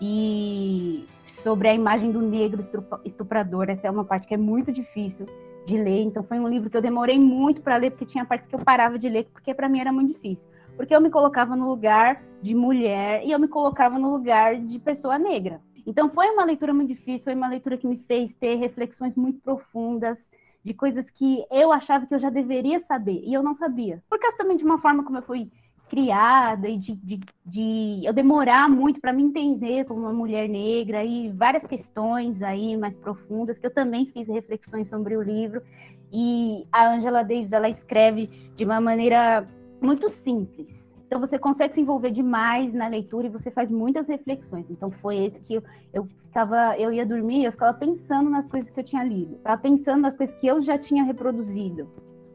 E sobre a imagem do negro estuprador. Essa é uma parte que é muito difícil de ler. Então foi um livro que eu demorei muito para ler porque tinha partes que eu parava de ler porque para mim era muito difícil. Porque eu me colocava no lugar de mulher e eu me colocava no lugar de pessoa negra. Então foi uma leitura muito difícil, foi uma leitura que me fez ter reflexões muito profundas de coisas que eu achava que eu já deveria saber e eu não sabia. Por causa também de uma forma como eu fui criada e de, de, de eu demorar muito para me entender como uma mulher negra e várias questões aí mais profundas que eu também fiz reflexões sobre o livro. E a Angela Davis ela escreve de uma maneira muito simples. Então você consegue se envolver demais na leitura e você faz muitas reflexões. Então foi esse que eu, eu ficava, eu ia dormir, eu ficava pensando nas coisas que eu tinha lido, estava pensando nas coisas que eu já tinha reproduzido,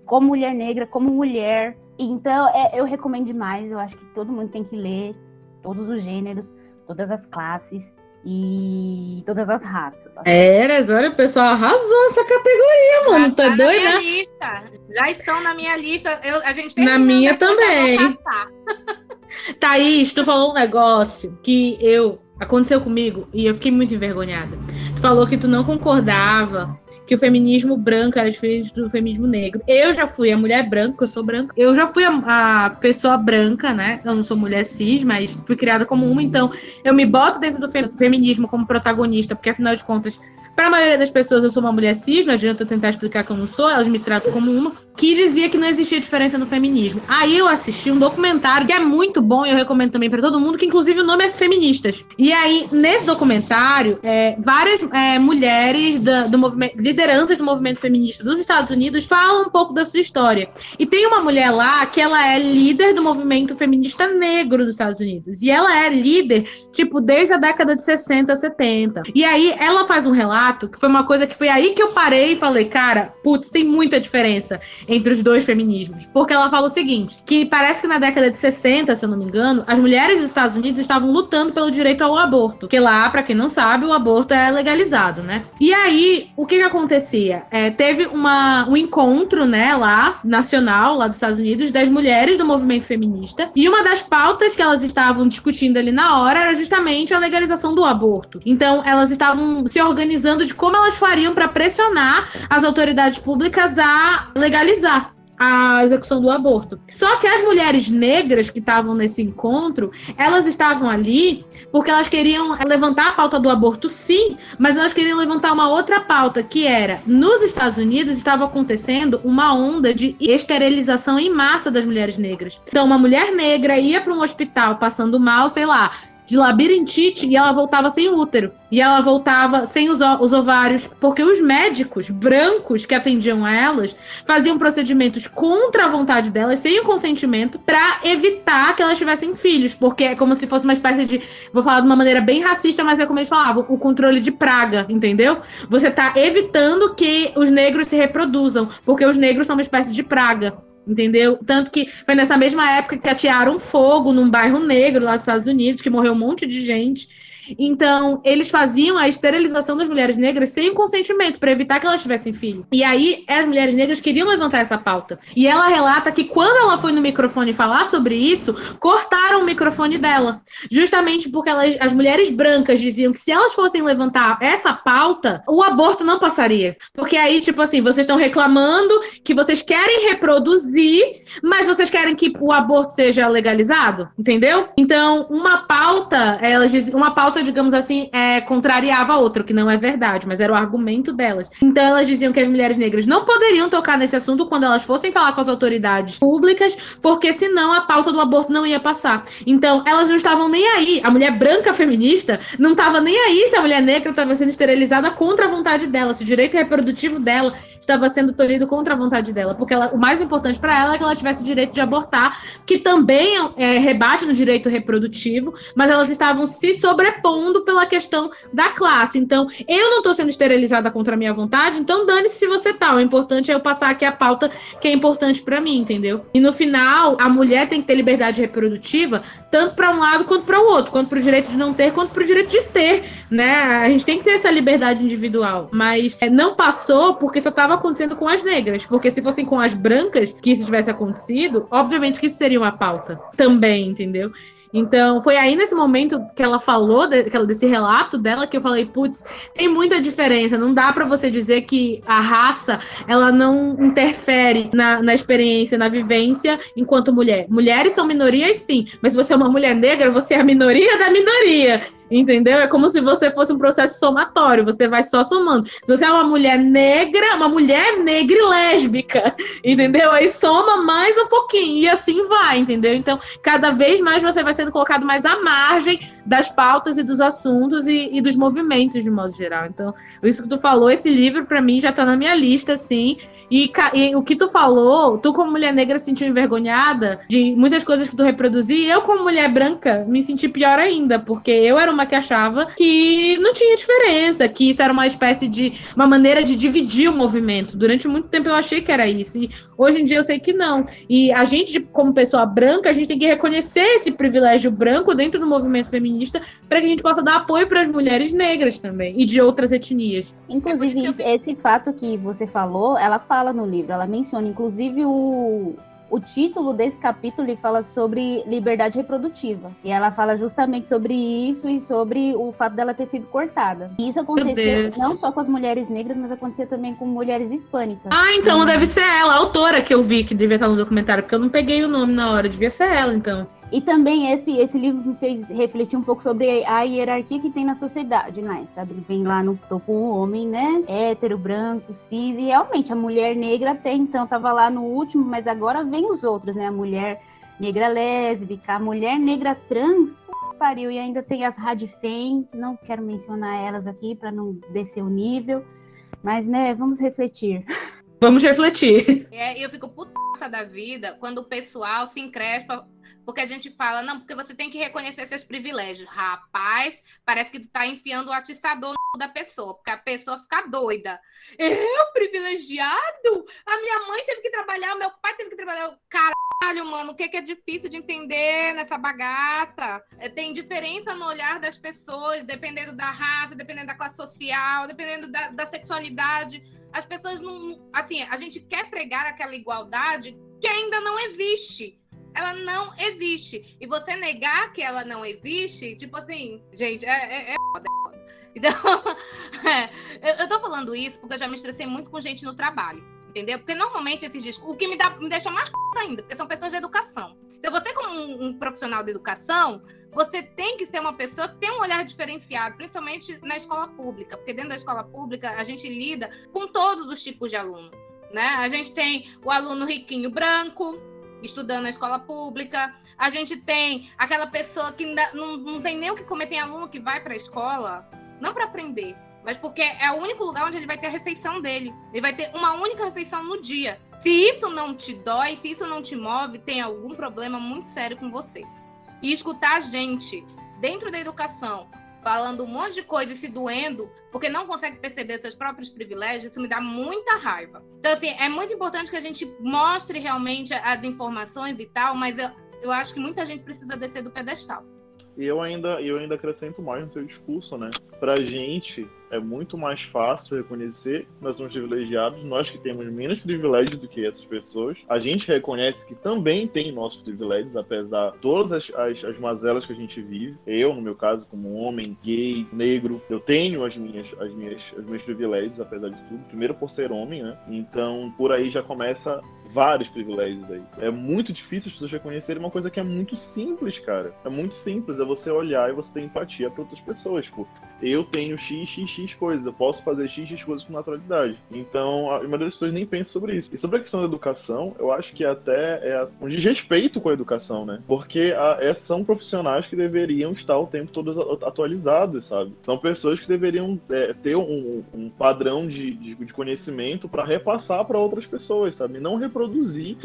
como mulher negra, como mulher, então, é, eu recomendo demais. Eu acho que todo mundo tem que ler todos os gêneros, todas as classes e todas as raças. Eras, olha, o pessoal arrasou essa categoria, mano. Já tá, tá doido, né? Lista. Já estão na minha lista. Eu, a gente tem Na minha também. Thaís, tu falou um negócio que eu aconteceu comigo e eu fiquei muito envergonhada. Tu falou que tu não concordava que o feminismo branco era diferente do feminismo negro. Eu já fui a mulher branca, eu sou branca. Eu já fui a, a, pessoa branca, né? Eu não sou mulher cis, mas fui criada como uma, então eu me boto dentro do feminismo como protagonista, porque afinal de contas para a maioria das pessoas, eu sou uma mulher cis, não adianta tentar explicar que eu não sou, elas me tratam como uma, que dizia que não existia diferença no feminismo. Aí eu assisti um documentário que é muito bom e eu recomendo também para todo mundo, que inclusive o nome é Feministas. E aí, nesse documentário, é, várias é, mulheres da, do movimento, lideranças do movimento feminista dos Estados Unidos falam um pouco da sua história. E tem uma mulher lá que ela é líder do movimento feminista negro dos Estados Unidos. E ela é líder, tipo, desde a década de 60, 70. E aí ela faz um relato que foi uma coisa que foi aí que eu parei e falei, cara, putz, tem muita diferença entre os dois feminismos. Porque ela fala o seguinte: que parece que na década de 60, se eu não me engano, as mulheres dos Estados Unidos estavam lutando pelo direito ao aborto. Que lá, para quem não sabe, o aborto é legalizado, né? E aí, o que que acontecia? É, teve uma, um encontro, né, lá, nacional, lá dos Estados Unidos, das mulheres do movimento feminista. E uma das pautas que elas estavam discutindo ali na hora era justamente a legalização do aborto. Então, elas estavam se organizando de como elas fariam para pressionar as autoridades públicas a legalizar a execução do aborto. Só que as mulheres negras que estavam nesse encontro, elas estavam ali porque elas queriam levantar a pauta do aborto, sim, mas elas queriam levantar uma outra pauta, que era, nos Estados Unidos estava acontecendo uma onda de esterilização em massa das mulheres negras. Então, uma mulher negra ia para um hospital passando mal, sei lá, de labirintite e ela voltava sem útero. E ela voltava sem os, os ovários, porque os médicos brancos que atendiam elas faziam procedimentos contra a vontade delas, sem o consentimento, para evitar que elas tivessem filhos, porque é como se fosse uma espécie de. Vou falar de uma maneira bem racista, mas é como eles falavam: o controle de praga, entendeu? Você tá evitando que os negros se reproduzam, porque os negros são uma espécie de praga. Entendeu? Tanto que foi nessa mesma época que atearam fogo num bairro negro lá nos Estados Unidos, que morreu um monte de gente. Então, eles faziam a esterilização das mulheres negras sem consentimento, para evitar que elas tivessem filho. E aí, as mulheres negras queriam levantar essa pauta. E ela relata que quando ela foi no microfone falar sobre isso, cortaram o microfone dela. Justamente porque elas, as mulheres brancas diziam que se elas fossem levantar essa pauta, o aborto não passaria. Porque aí, tipo assim, vocês estão reclamando que vocês querem reproduzir, mas vocês querem que o aborto seja legalizado, entendeu? Então, uma pauta, elas diziam, uma pauta, digamos assim, é, contrariava a outra, que não é verdade, mas era o argumento delas. Então, elas diziam que as mulheres negras não poderiam tocar nesse assunto quando elas fossem falar com as autoridades públicas, porque senão a pauta do aborto não ia passar. Então, elas não estavam nem aí. A mulher branca feminista não estava nem aí se a mulher negra estava sendo esterilizada contra a vontade dela, se o direito reprodutivo dela estava sendo tolhido contra a vontade dela, porque ela, o mais importante para ela é que ela tivesse o direito de abortar, que também é, rebate no direito reprodutivo, mas elas estavam se sobrepondo pela questão da classe. Então, eu não estou sendo esterilizada contra a minha vontade, então dane-se se você tá. O importante é eu passar aqui a pauta que é importante para mim, entendeu? E no final, a mulher tem que ter liberdade reprodutiva, tanto para um lado quanto para o outro, quanto para o direito de não ter, quanto para o direito de ter, né? A gente tem que ter essa liberdade individual, mas é, não passou porque só estava estava acontecendo com as negras. Porque se fossem com as brancas que isso tivesse acontecido, obviamente que isso seria uma pauta também, entendeu? Então, foi aí nesse momento que ela falou de, desse relato dela que eu falei, putz, tem muita diferença. Não dá para você dizer que a raça ela não interfere na, na experiência, na vivência enquanto mulher. Mulheres são minorias, sim, mas se você é uma mulher negra, você é a minoria da minoria. Entendeu? É como se você fosse um processo somatório, você vai só somando. Se você é uma mulher negra, uma mulher negra e lésbica, entendeu? Aí soma mais um pouquinho e assim vai, entendeu? Então, cada vez mais você vai sendo colocado mais à margem das pautas e dos assuntos e, e dos movimentos de modo geral. Então, isso que tu falou, esse livro para mim já tá na minha lista, assim. E, e, o que tu falou, tu como mulher negra se sentiu envergonhada de muitas coisas que tu reproduzia, eu como mulher branca me senti pior ainda, porque eu era uma que achava que não tinha diferença, que isso era uma espécie de uma maneira de dividir o movimento. Durante muito tempo eu achei que era isso, e hoje em dia eu sei que não. E a gente, como pessoa branca, a gente tem que reconhecer esse privilégio branco dentro do movimento feminista para que a gente possa dar apoio para as mulheres negras também e de outras etnias. Inclusive, é esse fato que você falou, ela fala no livro, ela menciona, inclusive o, o título desse capítulo fala sobre liberdade reprodutiva. E ela fala justamente sobre isso e sobre o fato dela ter sido cortada. E isso aconteceu não só com as mulheres negras, mas acontecia também com mulheres hispânicas. Ah, então hum. deve ser ela, a autora que eu vi que devia estar no documentário, porque eu não peguei o nome na hora, devia ser ela, então. E também esse, esse livro me fez refletir um pouco sobre a hierarquia que tem na sociedade, né? Sabe? Ele vem lá no topo o homem, né? Hétero, branco, cis, e realmente a mulher negra até então estava lá no último, mas agora vem os outros, né? A mulher negra lésbica, a mulher negra trans, pariu, e ainda tem as radifem, não quero mencionar elas aqui para não descer o nível, mas né, vamos refletir. Vamos refletir. É, eu fico puta da vida quando o pessoal se encrespa porque a gente fala, não, porque você tem que reconhecer seus privilégios. Rapaz, parece que tu tá enfiando o atiçador no da pessoa, porque a pessoa fica doida. Eu, privilegiado? A minha mãe teve que trabalhar, o meu pai teve que trabalhar. Caralho, mano, o que, é difícil de entender nessa bagaça? É, tem diferença no olhar das pessoas, dependendo da raça, dependendo da classe social, dependendo da, da sexualidade. As pessoas não. Assim, a gente quer pregar aquela igualdade que ainda não existe ela não existe. E você negar que ela não existe, tipo assim, gente, é, é, é foda, é. Então, é, eu, tô falando isso porque eu já me estressei muito com gente no trabalho, entendeu? Porque normalmente esses discos, o que me, dá, me deixa mais ainda, porque são pessoas de educação. Então, você, como um, um profissional de educação, você tem que ser uma pessoa que tem um olhar diferenciado, principalmente na escola pública, porque dentro da escola pública a gente lida com todos os tipos de aluno. Né? A gente tem o aluno riquinho branco, estudando na escola pública. A gente tem aquela pessoa que não, não tem nem o que comer, tem aluno que vai para a escola, não para aprender, mas porque é o único lugar onde ele vai ter a refeição dele. Ele vai ter uma única refeição no dia. Se isso não te dói, se isso não te move, tem algum problema muito sério com você. E escutar a gente dentro da educação falando um monte de coisa e se doendo, porque não consegue perceber seus próprios privilégios, isso me dá muita raiva. Então, assim, é muito importante que a gente mostre realmente as informações e tal, mas eu, eu acho que muita gente precisa descer do pedestal. E eu ainda, eu ainda acrescento mais no seu discurso, né? Pra gente é muito mais fácil reconhecer que nós somos privilegiados, nós que temos menos privilégios do que essas pessoas. A gente reconhece que também tem nossos privilégios, apesar de todas as, as, as mazelas que a gente vive. Eu, no meu caso, como homem, gay, negro, eu tenho as minhas, as minhas, os meus privilégios, apesar de tudo. Primeiro por ser homem, né? Então, por aí já começa vários privilégios aí. É muito difícil as pessoas reconhecerem uma coisa que é muito simples, cara. É muito simples, é você olhar e você ter empatia para outras pessoas. Tipo, eu tenho x, x, x coisas, eu posso fazer x, x coisas com naturalidade. Então, a maioria das pessoas nem pensa sobre isso. E sobre a questão da educação, eu acho que até é um desrespeito com a educação, né? Porque a, é, são profissionais que deveriam estar o tempo todo atualizados, sabe? São pessoas que deveriam é, ter um, um, padrão de, de, de conhecimento para repassar para outras pessoas, sabe? Não reproduzir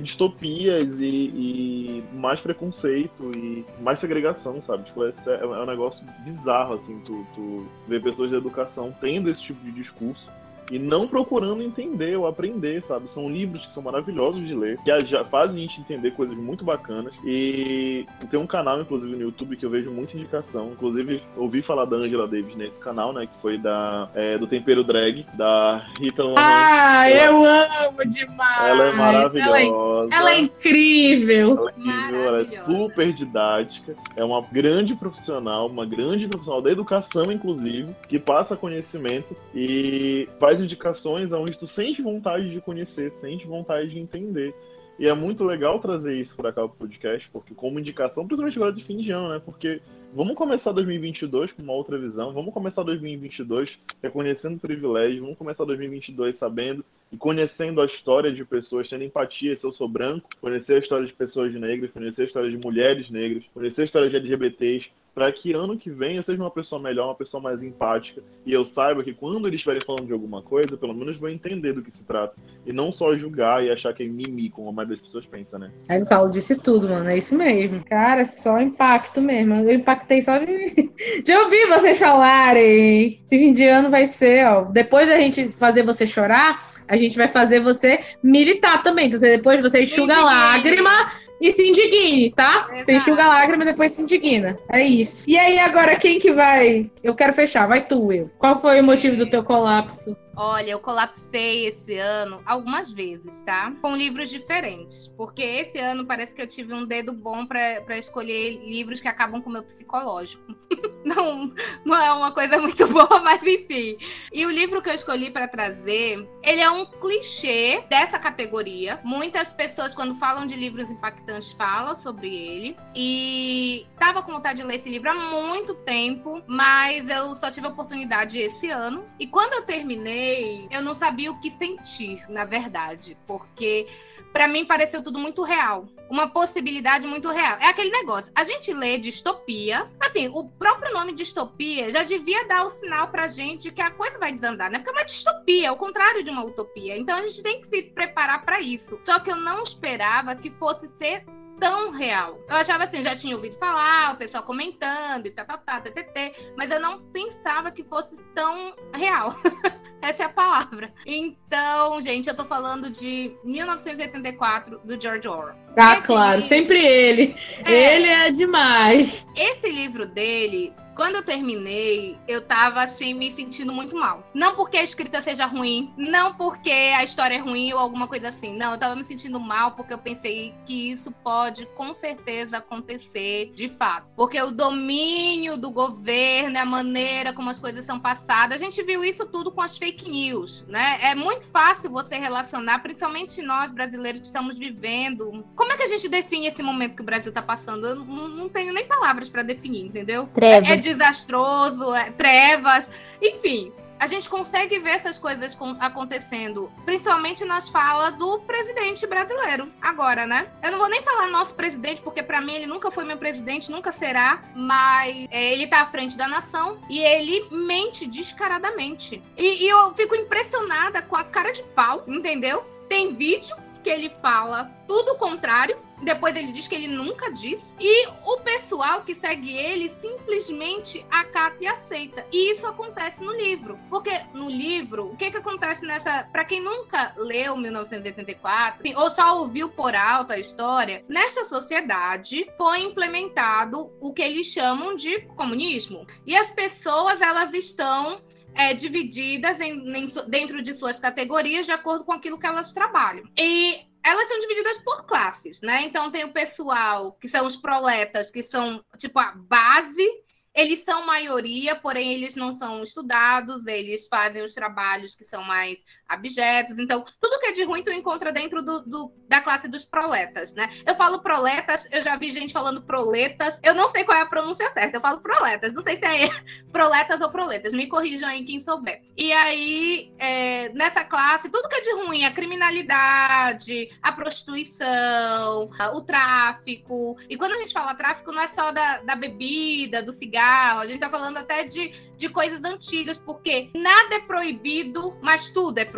distopias e, e, mais preconceito e mais segregação, sabe? Tipo, é, é um negócio bizarro, assim, tu, tu ver pessoas da educação tendo esse tipo de discurso e não procurando entender ou aprender, sabe? São livros que são maravilhosos de ler, que já fazem a gente entender coisas muito bacanas. E tem um canal, inclusive, no YouTube que eu vejo muita indicação. Inclusive, ouvi falar da Angela Davis nesse canal, né? Que foi da, é, do Tempero Drag, da Rita Lohan. Ah, ela, eu amo demais! Ela é maravilhosa. Ela é, ela é incrível! Ela é incrível, ela é super didática. É uma grande profissional, uma grande profissional da educação, inclusive, que passa conhecimento e faz faz indicações onde tu sente vontade de conhecer, sente vontade de entender. E é muito legal trazer isso para cá pro podcast, porque como indicação, principalmente agora de fim de ano, né? Porque vamos começar 2022 com uma outra visão, vamos começar 2022 reconhecendo privilégios, vamos começar 2022 sabendo e conhecendo a história de pessoas, tendo empatia se eu sou branco, conhecer a história de pessoas negras, conhecer a história de mulheres negras, conhecer a história de LGBTs, para que ano que vem eu seja uma pessoa melhor, uma pessoa mais empática e eu saiba que quando eles estiverem falando de alguma coisa, pelo menos vou entender do que se trata e não só julgar e achar que é mimi, como a maioria das pessoas pensa, né? Aí o Saulo disse tudo, mano, é isso mesmo. Cara, é só impacto mesmo. Eu impactei só de, de ouvir vocês falarem. Esse fim de ano vai ser, ó, depois da gente fazer você chorar, a gente vai fazer você militar também. Então, depois você enxuga a lágrima e se indigne, tá? Exato. Você enxuga a lágrima e depois se indigna. É isso. E aí, agora, quem que vai? Eu quero fechar. Vai tu, eu. Qual foi o motivo do teu colapso? Olha, eu colapsei esse ano algumas vezes, tá? Com livros diferentes. Porque esse ano parece que eu tive um dedo bom para escolher livros que acabam com o meu psicológico. não, não é uma coisa muito boa, mas enfim. E o livro que eu escolhi para trazer, ele é um clichê dessa categoria. Muitas pessoas, quando falam de livros impactantes, falam sobre ele. E tava com vontade de ler esse livro há muito tempo, mas eu só tive a oportunidade esse ano. E quando eu terminei, eu não sabia o que sentir, na verdade, porque para mim pareceu tudo muito real. Uma possibilidade muito real. É aquele negócio. A gente lê distopia. Assim, o próprio nome distopia já devia dar o sinal pra gente que a coisa vai desandar, né? Porque é uma distopia, o contrário de uma utopia. Então a gente tem que se preparar para isso. Só que eu não esperava que fosse ser tão real. Eu achava assim, já tinha ouvido falar, o pessoal comentando e tá, tá, tá, ttt, mas eu não pensava que fosse tão real. Essa é a palavra. Então, gente, eu tô falando de 1984 do George Orwell. Ah, claro, livro... sempre ele. É... Ele é demais. Esse livro dele quando eu terminei, eu tava assim me sentindo muito mal. Não porque a escrita seja ruim, não porque a história é ruim ou alguma coisa assim. Não, eu tava me sentindo mal porque eu pensei que isso pode com certeza acontecer de fato. Porque o domínio do governo, a maneira como as coisas são passadas, a gente viu isso tudo com as fake news, né? É muito fácil você relacionar, principalmente nós brasileiros que estamos vivendo. Como é que a gente define esse momento que o Brasil tá passando? Eu não, não tenho nem palavras para definir, entendeu? Trevas. É, desastroso, é, trevas, enfim. A gente consegue ver essas coisas acontecendo, principalmente nas falas do presidente brasileiro, agora, né? Eu não vou nem falar nosso presidente, porque para mim ele nunca foi meu presidente, nunca será, mas é, ele tá à frente da nação e ele mente descaradamente. E, e eu fico impressionada com a cara de pau, entendeu? Tem vídeo que ele fala tudo o contrário. Depois ele diz que ele nunca disse. E o pessoal que segue ele simplesmente acata e aceita. E isso acontece no livro. Porque no livro, o que, que acontece nessa. Para quem nunca leu 1984, assim, ou só ouviu por alto a história, nesta sociedade foi implementado o que eles chamam de comunismo. E as pessoas, elas estão é, divididas em, em, dentro de suas categorias de acordo com aquilo que elas trabalham. E elas são divididas por classes, né? Então tem o pessoal que são os proletas, que são tipo a base eles são maioria, porém eles não são estudados, eles fazem os trabalhos que são mais abjetos. Então, tudo que é de ruim tu encontra dentro do, do, da classe dos proletas, né? Eu falo proletas, eu já vi gente falando proletas. Eu não sei qual é a pronúncia certa, eu falo proletas. Não sei se é proletas ou proletas. Me corrijam aí quem souber. E aí, é, nessa classe, tudo que é de ruim, a criminalidade, a prostituição, o tráfico. E quando a gente fala tráfico, não é só da, da bebida, do cigarro a gente tá falando até de, de coisas antigas, porque nada é proibido, mas tudo é proibido.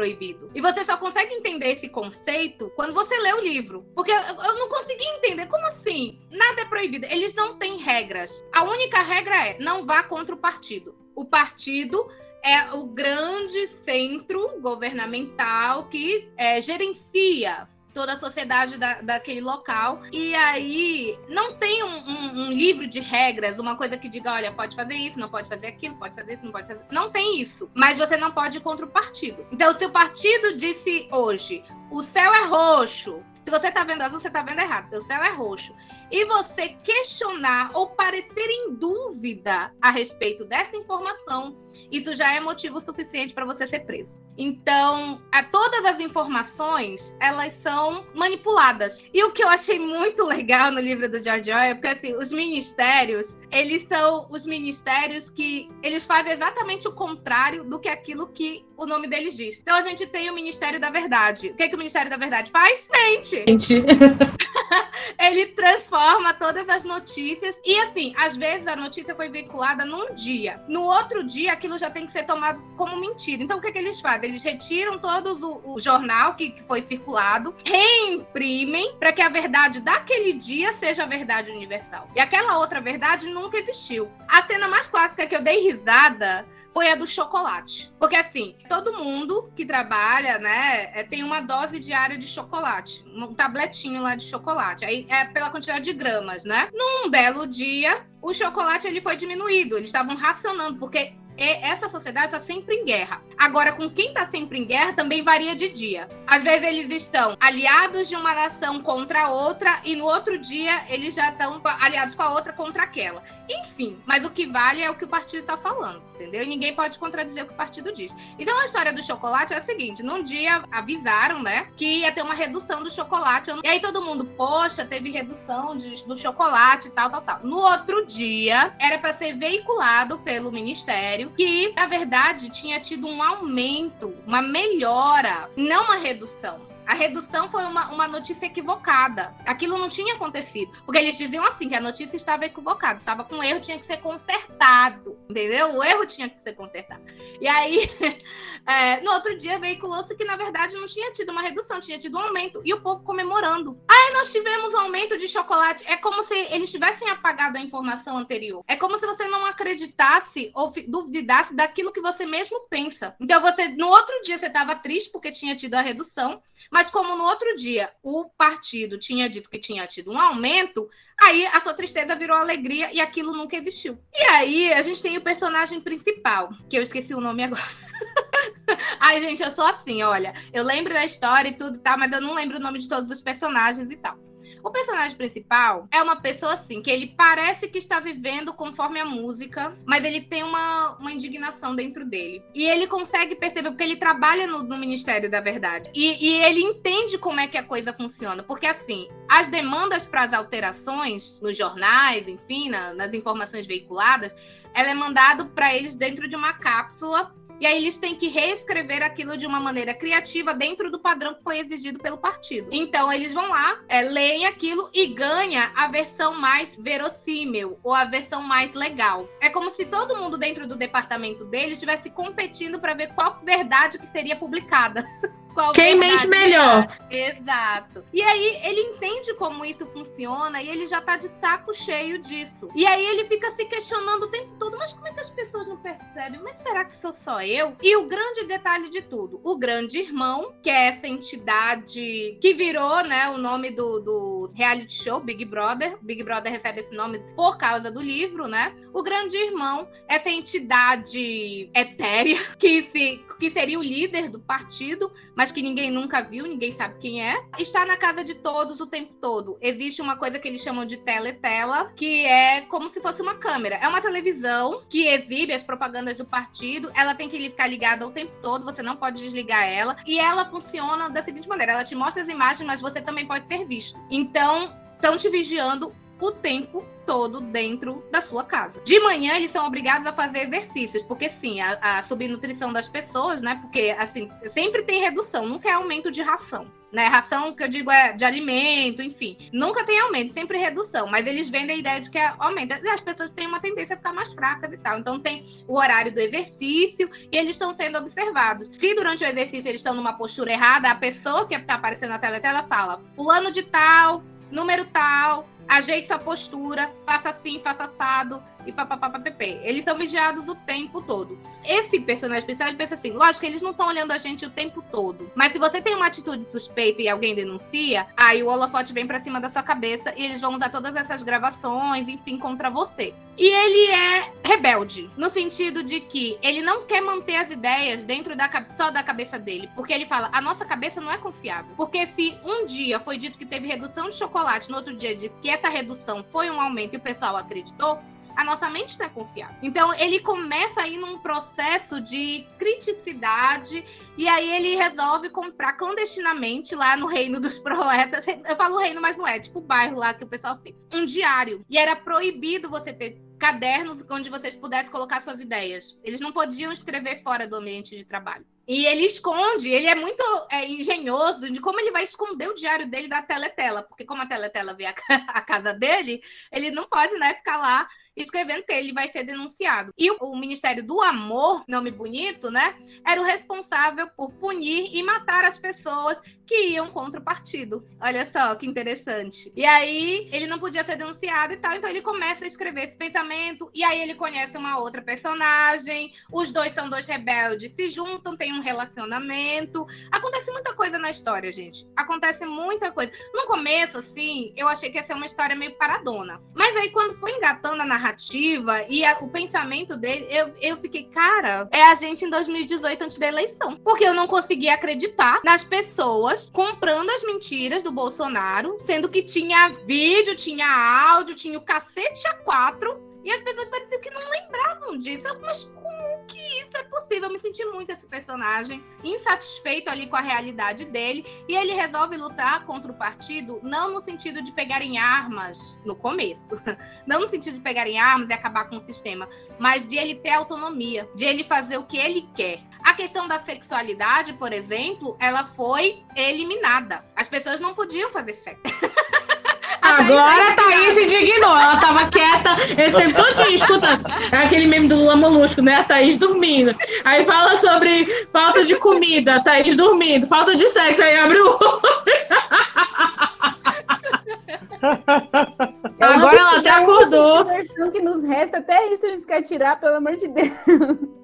E você só consegue entender esse conceito quando você lê o livro. Porque eu, eu não consegui entender. Como assim? Nada é proibido. Eles não têm regras. A única regra é não vá contra o partido. O partido é o grande centro governamental que é, gerencia toda a sociedade da, daquele local. E aí não tem um, um, um, livro de regras, uma coisa que diga, olha, pode fazer isso, não pode fazer aquilo, pode fazer isso, não pode fazer. Não tem isso. Mas você não pode ir contra o partido. Então, se o partido disse hoje, o céu é roxo. Se você tá vendo azul, você tá vendo errado. O céu é roxo. E você questionar ou parecer em dúvida a respeito dessa informação, isso já é motivo suficiente para você ser preso. Então, a, todas as informações, elas são manipuladas. E o que eu achei muito legal no livro do George Orwell é porque assim, os ministérios, eles são os ministérios que eles fazem exatamente o contrário do que aquilo que o nome deles diz. Então a gente tem o Ministério da Verdade. O que, é que o Ministério da Verdade faz? Mente. Mente. Ele transforma todas as notícias. E assim, às vezes a notícia foi vinculada num dia. No outro dia, aquilo já tem que ser tomado como mentira. Então o que, é que eles fazem? Eles retiram todo o, o jornal que, que foi circulado, reimprimem para que a verdade daquele dia seja a verdade universal. E aquela outra verdade nunca existiu. A cena mais clássica que eu dei risada foi a do chocolate. Porque assim, todo mundo que trabalha, né, é, tem uma dose diária de chocolate, um tabletinho lá de chocolate. Aí é pela quantidade de gramas, né? Num belo dia, o chocolate ele foi diminuído, eles estavam racionando, porque essa sociedade está sempre em guerra. Agora, com quem está sempre em guerra também varia de dia. Às vezes eles estão aliados de uma nação contra a outra e no outro dia eles já estão aliados com a outra contra aquela. Enfim, mas o que vale é o que o partido está falando, entendeu? E ninguém pode contradizer o que o partido diz. Então a história do chocolate é a seguinte: num dia avisaram, né, que ia ter uma redução do chocolate. E aí todo mundo, poxa, teve redução de, do chocolate e tal, tal, tal. No outro dia, era para ser veiculado pelo ministério que, na verdade, tinha tido um aumento, uma melhora, não uma redução. A redução foi uma, uma notícia equivocada. Aquilo não tinha acontecido. Porque eles diziam assim, que a notícia estava equivocada, estava com erro, tinha que ser consertado. Entendeu? O erro tinha que ser consertado. E aí, é, no outro dia, veiculou-se que, na verdade, não tinha tido uma redução, tinha tido um aumento. E o povo comemorando. Aí nós tivemos um aumento de chocolate. É como se eles tivessem apagado a informação anterior. É como se você não acreditasse ou duvidasse daquilo que você mesmo pensa. Então, você, no outro dia, você estava triste porque tinha tido a redução. Mas como no outro dia o partido tinha dito que tinha tido um aumento, aí a sua tristeza virou alegria e aquilo nunca existiu. E aí a gente tem o personagem principal, que eu esqueci o nome agora. Ai, gente, eu sou assim, olha. Eu lembro da história e tudo e tal, mas eu não lembro o nome de todos os personagens e tal. O personagem principal é uma pessoa assim, que ele parece que está vivendo conforme a música, mas ele tem uma, uma indignação dentro dele. E ele consegue perceber, porque ele trabalha no, no Ministério da Verdade. E, e, ele entende como é que a coisa funciona. Porque assim, as demandas para as alterações nos jornais, enfim, na, nas informações veiculadas, ela é mandado para eles dentro de uma cápsula E aí eles têm que reescrever aquilo de uma maneira criativa dentro do padrão que foi exigido pelo partido. Então eles vão lá, é, leem aquilo e ganha a versão mais verossímil ou a versão mais legal. É como se todo mundo dentro do departamento dele estivesse competindo para ver qual verdade que seria publicada. qual Quem verdade mente melhor. Exato. E aí ele entende como isso funciona e ele já tá de saco cheio disso. E aí ele fica se questionando o tempo todo, mas como é que as pessoas não percebem? Mas será que sou só eu? E o grande detalhe de tudo, o grande irmão, que é essa entidade que virou, né, o nome do, do reality show Big Brother. Big Brother recebe esse nome por causa do livro, né? O grande irmão, essa entidade etérea que se que seria o líder do partido, mas que ninguém nunca viu, ninguém sabe quem é, está na casa de todos o tempo todo. Existe uma coisa que eles chamam de teletela, que é como se fosse uma câmera. É uma televisão que exibe as propagandas do partido, ela tem que ficar ligada o tempo todo, você não pode desligar ela, e ela funciona da seguinte maneira: ela te mostra as imagens, mas você também pode ser visto. Então, estão te vigiando o tempo todo dentro da sua casa. De manhã eles são obrigados a fazer exercícios, porque sim, a, a subnutrição das pessoas, né? Porque assim, sempre tem redução, nunca é aumento de ração. Né, ração que eu digo é de alimento, enfim. Nunca tem aumento, sempre redução. Mas eles vendem a ideia de que aumento. As pessoas têm uma tendência a ficar mais fracas e tal. Então tem o horário do exercício e eles estão sendo observados. Se durante o exercício eles estão numa postura errada, a pessoa que está aparecendo na tela, ela fala: fulano de tal, número tal, ajeite sua postura, faça assim, faça assado e papapá, Eles são vigiados o tempo todo. Esse personagem principal, ele pensa assim, lógico que eles não estão olhando a gente o tempo todo, mas se você tem uma atitude suspeita e alguém denuncia, aí o holofote vem pra cima da sua cabeça e eles vão usar todas essas gravações, enfim, contra você. E ele é rebelde, no sentido de que ele não quer manter as ideias dentro da só da cabeça dele, porque ele fala, a nossa cabeça não é confiável. Porque se um dia foi dito que teve redução de chocolate, no outro dia disse que essa redução foi um aumento e o pessoal acreditou, a nossa mente não é confiável. Então ele começa aí num processo de criticidade e aí ele resolve comprar clandestinamente lá no reino dos proletas. Eu falo reino, mas não é, tipo o bairro lá que o pessoal fica. Um diário. E era proibido você ter cadernos onde vocês pudessem colocar suas ideias. Eles não podiam escrever fora do ambiente de trabalho. E ele esconde, ele é muito é, engenhoso de como ele vai esconder o diário dele da teletela, porque como a teletela vê a, a casa dele, ele não pode né, ficar lá escrevendo que ele vai ser denunciado. E o, Ministério do Amor, nome bonito, né? Era o responsável por punir e matar as pessoas que iam contra o partido. Olha só que interessante. E aí ele não podia ser denunciado e tal, então ele começa a escrever esse pensamento e aí ele conhece uma outra personagem. Os dois são dois rebeldes, se juntam, tem um relacionamento. Acontece muita coisa na história, gente. Acontece muita coisa. No começo, assim, eu achei que ia ser uma história meio paradona. Mas aí quando foi engatando a narrativa e a, o pensamento dele, eu, eu fiquei, cara, é a gente em 2018 antes da eleição. Porque eu não conseguia acreditar nas pessoas pessoas comprando as mentiras do Bolsonaro, sendo que tinha vídeo, tinha áudio, tinha o cacete a quatro, e as pessoas pareciam que não lembravam disso. Mas como que isso é possível? Eu me senti muito esse personagem, insatisfeito ali com a realidade dele, e ele resolve lutar contra o partido, não no sentido de pegarem armas no começo, não no sentido de pegarem armas e acabar com o sistema, mas de ele ter autonomia, de ele fazer o que ele quer. A questão da sexualidade, por exemplo, ela foi eliminada. As pessoas não podiam fazer sexo. Agora a Thaís se indignou. Ela tava quieta esse tempo todo escutando. É aquele meme do Lula Molusco, né? A Thaís dormindo. Aí fala sobre falta de comida, a Thaís dormindo. Falta de sexo, aí abre o olho. Agora ela até acordou. A que nos resta, até isso eles querem tirar, pelo amor de Deus.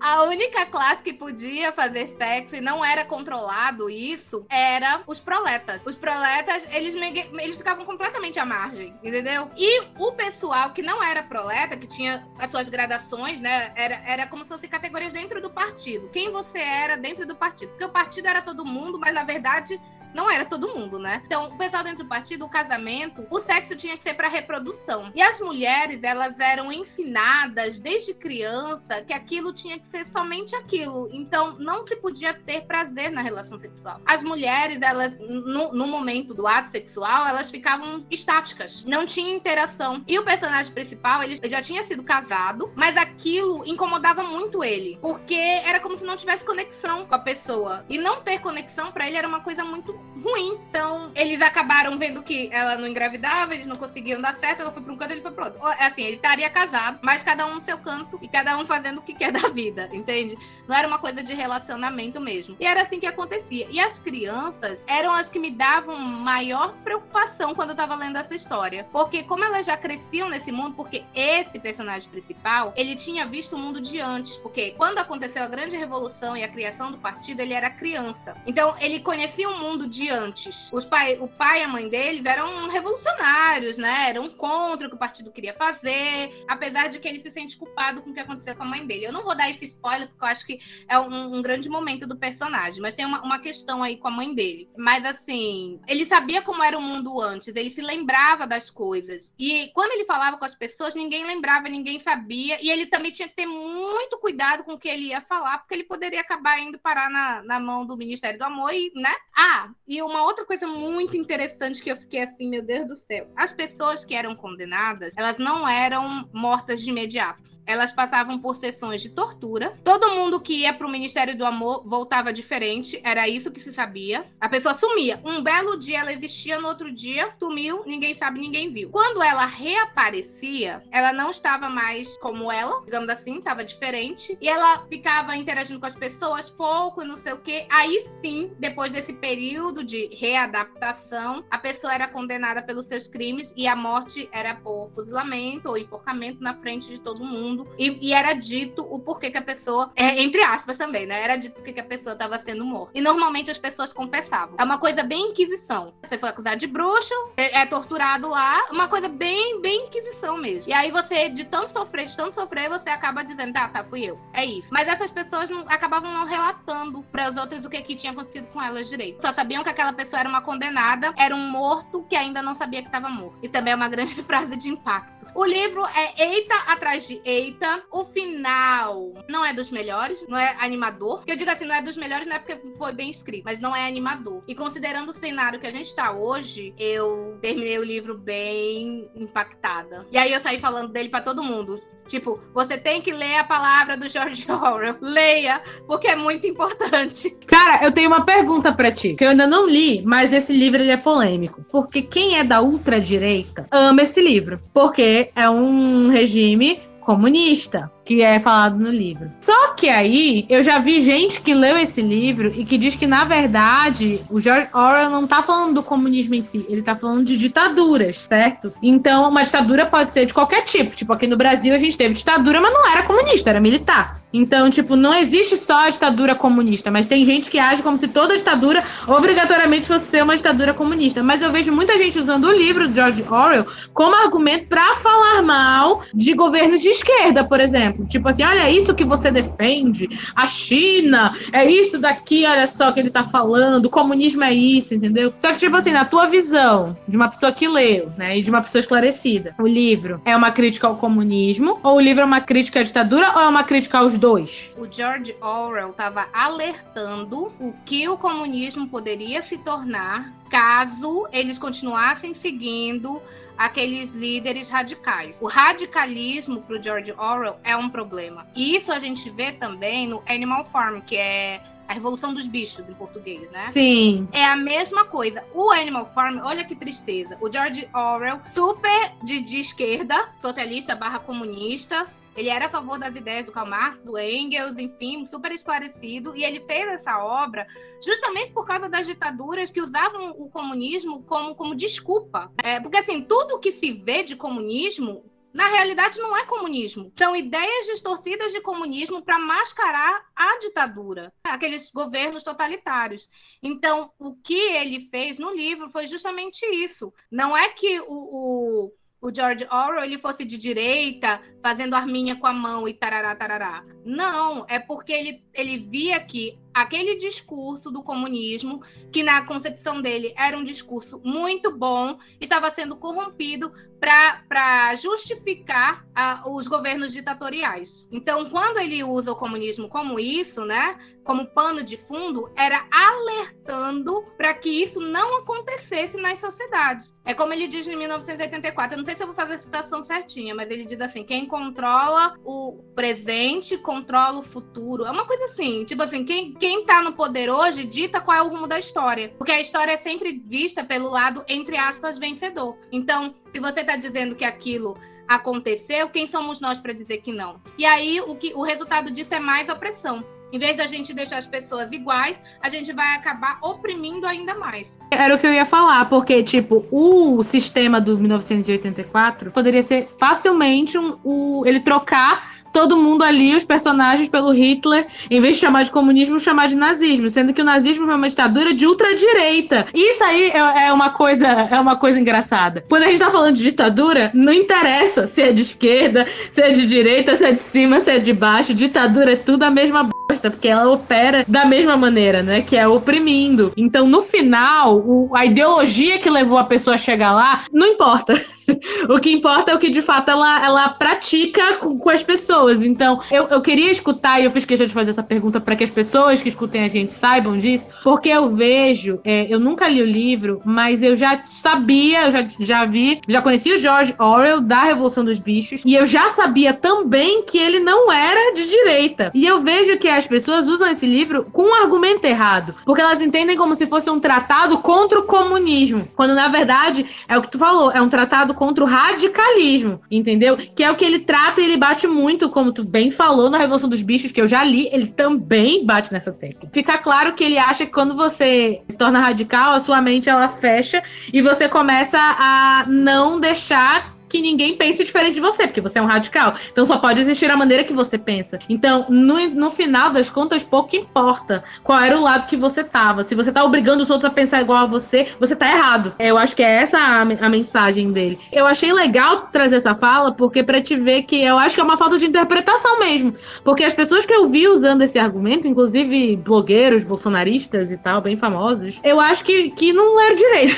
A única classe que podia fazer sexo e não era controlado isso era os proletas. Os proletas, eles, eles ficavam completamente à margem, entendeu? E o pessoal que não era proleta, que tinha as suas gradações, né? Era, era como se fossem categorias dentro do partido. Quem você era dentro do partido. Porque o partido era todo mundo, mas na verdade não era todo mundo, né? Então, o pessoal dentro do partido, o casamento, o sexo tinha que ser para reprodução. E as mulheres, elas eram ensinadas desde criança que aquilo tinha que ser somente aquilo. Então, não se podia ter prazer na relação sexual. As mulheres, elas, no, no momento do ato sexual, elas ficavam estáticas, não tinha interação. E o personagem principal, ele já tinha sido casado, mas aquilo incomodava muito ele, porque era como se não tivesse conexão com a pessoa. E não ter conexão para ele era uma coisa muito ruim. Então, eles acabaram vendo que ela não engravidava, eles não conseguiam dar certo, ela foi para um canto, ele foi pro outro. É assim, ele estaria casado, mas cada um no seu canto e cada um fazendo o que quer da vida, entende? Não era uma coisa de relacionamento mesmo. E era assim que acontecia. E as crianças eram as que me davam maior preocupação quando eu tava lendo essa história. Porque como elas já cresciam nesse mundo, porque esse personagem principal, ele tinha visto o mundo de antes. Porque quando aconteceu a grande revolução e a criação do partido, ele era criança. Então, ele conhecia o mundo de antes. Os pai, o pai e a mãe deles eram revolucionários, né? Eram contra o que o partido queria fazer, apesar de que ele se sente culpado com o que aconteceu com a mãe dele. Eu não vou dar esse spoiler, porque eu acho que é um, um grande momento do personagem, mas tem uma, uma questão aí com a mãe dele. Mas assim, ele sabia como era o mundo antes, ele se lembrava das coisas. E quando ele falava com as pessoas, ninguém lembrava, ninguém sabia. E ele também tinha que ter muito cuidado com o que ele ia falar, porque ele poderia acabar indo parar na, na mão do Ministério do Amor e, né? Ah, e uma outra coisa muito interessante que eu fiquei assim, meu Deus do céu. As pessoas que eram condenadas, elas não eram mortas de imediato elas passavam por sessões de tortura. Todo mundo que ia para o Ministério do Amor voltava diferente, era isso que se sabia. A pessoa sumia. Um belo dia ela existia, no outro dia sumiu, ninguém sabe, ninguém viu. Quando ela reaparecia, ela não estava mais como ela, digamos assim, estava diferente. E ela ficava interagindo com as pessoas pouco, não sei o quê. Aí sim, depois desse período de readaptação, a pessoa era condenada pelos seus crimes e a morte era por fuzilamento ou enforcamento na frente de todo mundo mundo. E, e, era dito o porquê que a pessoa, é, entre aspas também, né? Era dito porque que a pessoa estava sendo morta. E normalmente as pessoas confessavam. É uma coisa bem inquisição. Você foi acusado de bruxo, é, é torturado lá, uma coisa bem, bem inquisição mesmo. E aí você, de tanto sofrer, de tanto sofrer, você acaba dizendo, tá, tá, fui eu. É isso. Mas essas pessoas não, acabavam não relatando para os outros o que, que tinha acontecido com elas direito. Só sabiam que aquela pessoa era uma condenada, era um morto que ainda não sabia que estava morto. E também é uma grande frase de impacto. O livro é Eita atrás de Eita. O final não é dos melhores, não é animador. Porque eu digo assim, não é dos melhores, não é porque foi bem escrito, mas não é animador. E considerando o cenário que a gente está hoje, eu terminei o livro bem impactada. E aí eu saí falando dele para todo mundo. Tipo, você tem que ler a palavra do George Orwell. Leia, porque é muito importante. Cara, eu tenho uma pergunta para ti, que eu ainda não li, mas esse livro ele é polêmico. Porque quem é da ultradireita ama esse livro. Porque é um regime comunista que é falado no livro. Só que aí eu já vi gente que leu esse livro e que diz que, na verdade, o George Orwell não tá falando do comunismo em si, ele tá falando de ditaduras, certo? Então, uma ditadura pode ser de qualquer tipo. Tipo, aqui no Brasil a gente teve ditadura, mas não era comunista, era militar. Então, tipo, não existe só a ditadura comunista, mas tem gente que age como se toda ditadura obrigatoriamente fosse ser uma ditadura comunista. Mas eu vejo muita gente usando o livro de George Orwell como argumento para falar mal de governos de esquerda, por exemplo exemplo. Tipo assim, olha isso que você defende, a China, é isso daqui, olha só que ele tá falando, o comunismo é isso, entendeu? Só que, tipo assim, na tua visão, de uma pessoa que leu, né, e de uma pessoa esclarecida, o livro é uma crítica ao comunismo, ou o livro é uma crítica à ditadura, ou é uma crítica aos dois? O George Orwell tava alertando o que o comunismo poderia se tornar caso eles continuassem seguindo aqueles líderes radicais. O radicalismo para o George Orwell é um problema. E isso a gente vê também no Animal Farm, que é a Revolução dos Bichos, em português, né? Sim. É a mesma coisa. O Animal Farm, olha que tristeza. O George Orwell, super de, de esquerda, socialista barra comunista, ele era a favor das ideias do Karl Marx, do Engels, enfim, super esclarecido. E ele fez essa obra justamente por causa das ditaduras que usavam o comunismo como, como desculpa. É, porque, assim, tudo que se vê de comunismo na realidade não é comunismo. São ideias distorcidas de comunismo para mascarar a ditadura, aqueles governos totalitários. Então, o que ele fez no livro foi justamente isso. Não é que o, o o George Orwell ele fosse de direita, fazendo arminha com a mão e tarará, tarará. Não, é porque ele, ele via que aquele discurso do comunismo, que na concepção dele era um discurso muito bom, estava sendo corrompido para justificar uh, os governos ditatoriais. Então, quando ele usa o comunismo como isso, né, como pano de fundo, era alertando para que isso não acontecesse nas sociedades. É como ele diz em 1984, eu não sei se eu vou fazer a citação certinha, mas ele diz assim: quem controla o presente controla o futuro. É uma coisa assim, tipo assim, quem, quem tá no poder hoje dita qual é o rumo da história. Porque a história é sempre vista pelo lado, entre aspas, vencedor. Então, se você está dizendo que aquilo aconteceu, quem somos nós para dizer que não? E aí o, que, o resultado disso é mais opressão. Em vez da gente deixar as pessoas iguais, a gente vai acabar oprimindo ainda mais. Era o que eu ia falar, porque, tipo, o sistema do 1984 poderia ser facilmente um, um ele trocar todo mundo ali, os personagens, pelo Hitler, em vez de chamar de comunismo, chamar de nazismo, sendo que o nazismo é uma ditadura de ultradireita. Isso aí é, é, uma coisa, é uma coisa engraçada. Quando a gente tá falando de ditadura, não interessa se é de esquerda, se é de direita, se é de cima, se é de baixo. Ditadura é tudo a mesma bosta, porque ela opera da mesma maneira, né? Que é oprimindo. Então, no final, o, a ideologia que levou a pessoa a chegar lá, não importa. o que importa é o que de fato ela, ela pratica com, com as pessoas. Então, eu, eu queria escutar, e eu fiz questão de fazer essa pergunta para que as pessoas que escutem a gente saibam disso, porque eu vejo, é, eu nunca li o livro, mas eu já sabia, eu já, já vi, já conheci o George Orwell da Revolução dos Bichos, e eu já sabia também que ele não era de direita. E eu vejo que as pessoas usam esse livro com um argumento errado, porque elas entendem como se fosse um tratado contra o comunismo, quando na verdade é o que tu falou, é um tratado contra o radicalismo, entendeu? Que é o que ele trata e ele bate muito, como tu bem falou na Revolução dos Bichos, que eu já li, ele também bate nessa tecla. Fica claro que ele acha que quando você se torna radical, a sua mente ela fecha e você começa a não deixar que ninguém pense diferente de você, porque você é um radical. Então só pode existir a maneira que você pensa. Então, no, no final das contas, pouco importa qual era o lado que você tava. Se você tá obrigando os outros a pensar igual a você, você tá errado. Eu acho que é essa a, a mensagem dele. Eu achei legal trazer essa fala, porque para te ver que eu acho que é uma falta de interpretação mesmo. Porque as pessoas que eu vi usando esse argumento, inclusive blogueiros, bolsonaristas e tal, bem famosos, eu acho que, que não leram direito.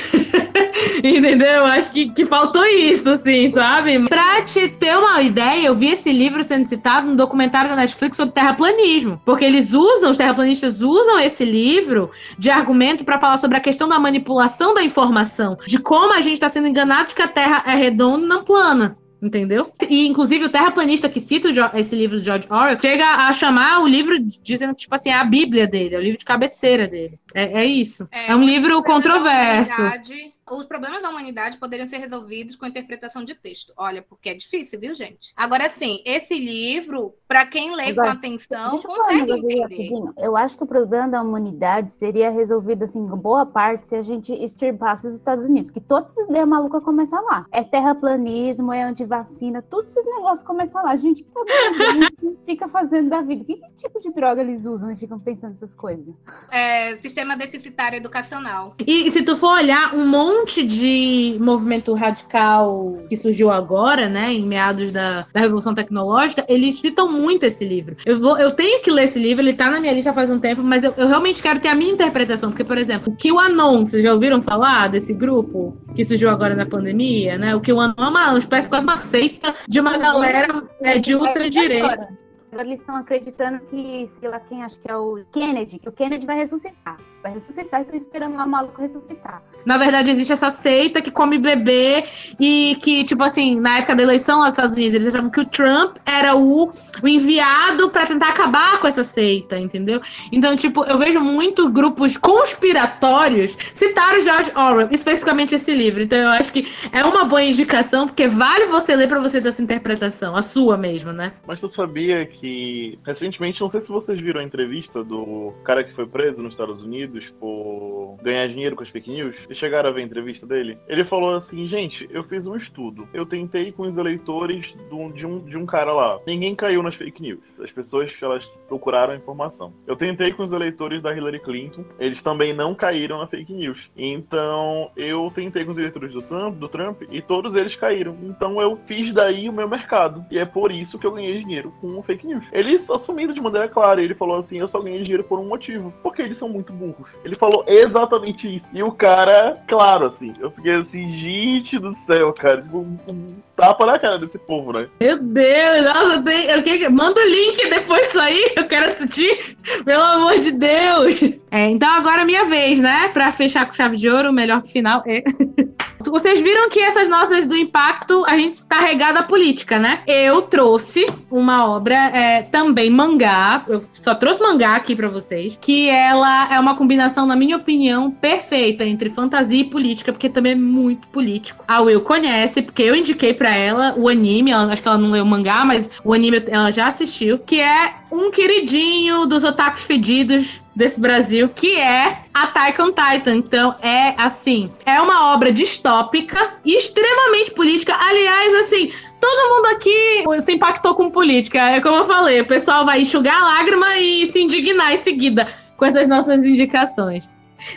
Entendeu? Eu acho que, que faltou isso, assim sabe? Pra te ter uma ideia, eu vi esse livro sendo citado no documentário da Netflix sobre terraplanismo. Porque eles usam, os terraplanistas usam esse livro de argumento para falar sobre a questão da manipulação da informação, de como a gente está sendo enganado de que a Terra é redonda e não plana. Entendeu? E, inclusive, o terraplanista que cita esse livro do George Orwell chega a chamar o livro dizendo que, tipo assim, é a Bíblia dele, é o livro de cabeceira dele. É, é isso. É, é um livro controverso os problemas da humanidade poderiam ser resolvidos com interpretação de texto. Olha, porque é difícil, viu, gente? Agora, sim, esse livro, para quem lê Agora, com atenção, consegue entender. Eu acho que o problema da humanidade seria resolvido, assim, boa parte, se a gente extirpasse os Estados Unidos, que todos esses ideias malucas começam lá. É terraplanismo, é antivacina, todos esses negócios começam lá. A gente que tá isso, fica fazendo da vida. Que, que tipo de droga eles usam e ficam pensando essas coisas? É, sistema deficitário educacional. E, e se tu for olhar um monte monte de movimento radical que surgiu agora, né, em meados da, da Revolução Tecnológica, eles citam muito esse livro. Eu, vou, eu tenho que ler esse livro, ele tá na minha lista faz um tempo, mas eu, eu realmente quero ter a minha interpretação, porque, por exemplo, o QAnon, vocês já ouviram falar desse grupo que surgiu agora na pandemia, né? O QAnon é uma, uma espécie quase uma seita de uma galera é, de ultradireita. Agora eles estão acreditando que, sei lá, quem acho que é o Kennedy, que o Kennedy vai ressuscitar. Vai ressuscitar e estão esperando lá o maluco ressuscitar. Na verdade, existe essa seita que come bebê e que, tipo assim, na época da eleição nos Estados Unidos, eles achavam que o Trump era o, o enviado para tentar acabar com essa seita, entendeu? Então, tipo, eu vejo muito grupos conspiratórios citar o George Orwell, especificamente esse livro. Então, eu acho que é uma boa indicação, porque vale você ler para você ter essa interpretação, a sua mesmo, né? Mas tu sabia que, recentemente, não sei se vocês viram a entrevista do cara que foi preso nos Estados Unidos por ganhar dinheiro com as fake news. Vocês chegaram a ver a entrevista dele? Ele falou assim, gente, eu fiz um estudo. Eu tentei com os eleitores do- de um, de um cara lá. Ninguém caiu nas fake news. As pessoas, elas procuraram a informação. Eu tentei com os eleitores da Hillary Clinton. Eles também não caíram na fake news. Então, eu tentei com os eleitores do Trump, do Trump e todos eles caíram. Então, eu fiz daí o meu mercado. E é por isso que eu ganhei dinheiro com fake news. Ele assumindo de maneira clara. Ele falou assim: eu só ganhei dinheiro por um motivo. Porque eles são muito burros. Ele falou exatamente isso. E o cara, claro, assim. Eu fiquei assim, gente do céu, cara. Tipo, um, um tapa na cara desse povo, né? Meu Deus, nossa, tem, eu quero- manda o link depois disso aí, eu quero assistir, pelo amor de Deus. É, então agora é minha vez, né? Pra fechar com chave de ouro, melhor que final. É. Vocês viram que essas nossas do impacto, a gente tá regada à política, né? Eu trouxe uma obra, é, também mangá, eu só trouxe mangá aqui pra vocês, que ela é uma combinação, na minha opinião, perfeita entre fantasia e política, porque também é muito político. A Will conhece, porque eu indiquei pra ela o anime, ela- acho que ela não leu o mangá, mas o anime ela já assistiu, que é um queridinho dos otakus fedidos desse Brasil, que é Attack on Titan. Então, é assim, é uma obra distópica e extremamente política. Aliás, assim, todo mundo aqui se impactou com política. É como eu falei, o pessoal vai enxugar a lágrima e se indignar em seguida com essas nossas indicações.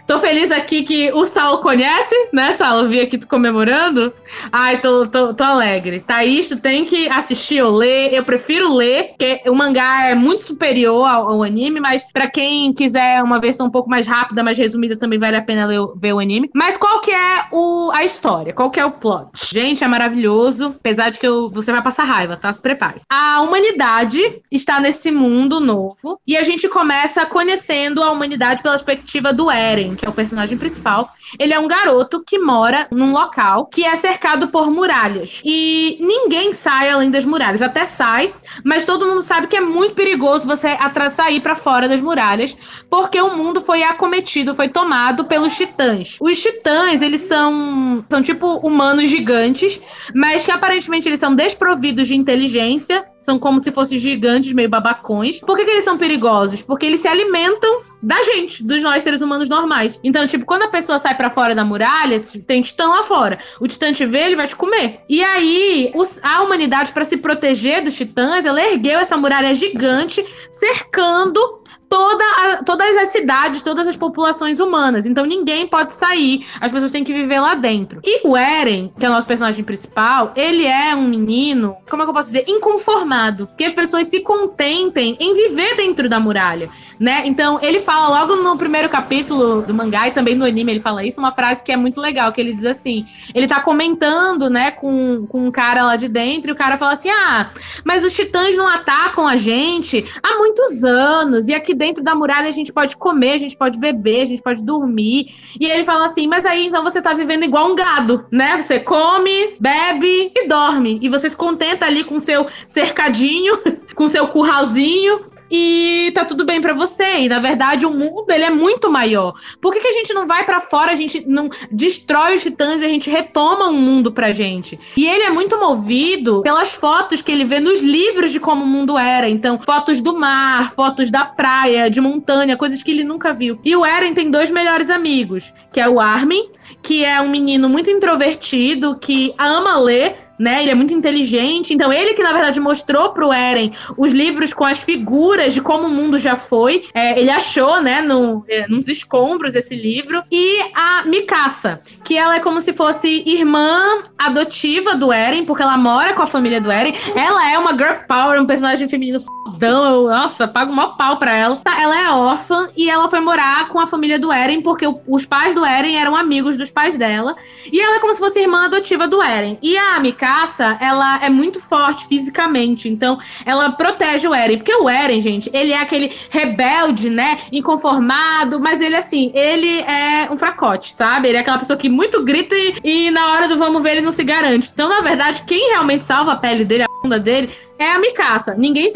Tô feliz aqui que o Saulo conhece, né, Saulo? Vi aqui tu comemorando. Ai, tô, tô, tô alegre. Thaís, tu tem que assistir ou ler. Eu prefiro ler, porque o mangá é muito superior ao, ao anime, mas pra quem quiser uma versão um pouco mais rápida, mais resumida, também vale a pena ler ver o anime. Mas qual que é o, a história? Qual que é o plot? Gente, é maravilhoso, apesar de que eu- você vai passar raiva, tá? Se prepare. A humanidade está nesse mundo novo e a gente começa conhecendo a humanidade pela perspectiva do Eren, que é o personagem principal. Ele é um garoto que mora num local que é cercado por muralhas. E ninguém sai além das muralhas. Até sai, mas todo mundo sabe que é muito perigoso você sair pra fora das muralhas, porque o mundo foi acometido, foi tomado pelos titãs. Os titãs, eles são, são tipo humanos gigantes, mas que aparentemente eles são desprovidos de inteligência. São como se fossem gigantes, meio babacões. Por que, que eles são perigosos? Porque eles se alimentam da gente, dos nós seres humanos normais. Então, tipo, quando a pessoa sai pra fora da muralha, tem titã lá fora. O titã te vê, ele vai te comer. E aí, os- a humanidade, pra se proteger dos titãs, ela ergueu essa muralha gigante, cercando toda a- todas as cidades, todas as populações humanas. Então ninguém pode sair, as pessoas têm que viver lá dentro. E o Eren, que é o nosso personagem principal, ele é um menino, como é que eu posso dizer, inconformado. Que as pessoas se contentem em viver dentro da muralha, né? Então ele fala logo no primeiro capítulo do mangá e também no anime ele fala isso, uma frase que é muito legal, que ele diz assim, ele tá comentando, né, com, com um cara lá de dentro e o cara fala assim, ah, mas os titãs não atacam a gente há muitos anos. E aqui dentro da muralha a gente pode comer, a gente pode beber, a gente pode dormir. E ele fala assim: mas aí então você tá vivendo igual um gado, né? Você come, bebe e dorme. E você se contenta ali com seu cercadinho, com seu curralzinho. E tá tudo bem pra você. E na verdade o mundo ele é muito maior. Por que, que a gente não vai pra fora, a gente não destrói os titãs e a gente retoma um mundo pra gente? E ele é muito movido pelas fotos que ele vê nos livros de como o mundo era. Então, fotos do mar, fotos da praia, de montanha, coisas que ele nunca viu. E o Eren tem dois melhores amigos, que é o Armin, que é um menino muito introvertido, que ama ler, né? Ele é muito inteligente. Então, ele que, na verdade, mostrou pro Eren os livros com as figuras de como o mundo já foi. É, ele achou, né, no, é, nos escombros esse livro. E a Mikasa, que ela é como se fosse irmã adotiva do Eren, porque ela mora com a família do Eren. Ela é uma girl power, um personagem feminino fodão. Nossa, pago maior pau pra ela. Tá, ela é órfã e ela foi morar com a família do Eren, porque os pais do Eren eram amigos dos pais dela. E ela é como se fosse irmã adotiva do Eren. E a Mikasa, ela é muito forte fisicamente, então ela protege o Eren. Porque o Eren, gente, ele é aquele rebelde, né? Inconformado, mas ele, assim, ele é um fracote, sabe? Ele é aquela pessoa que muito grita e, e na hora do vamos ver ele não se garante. Então, na verdade, quem realmente salva a pele dele, a bunda dele, é a Mikasa. Ninguém,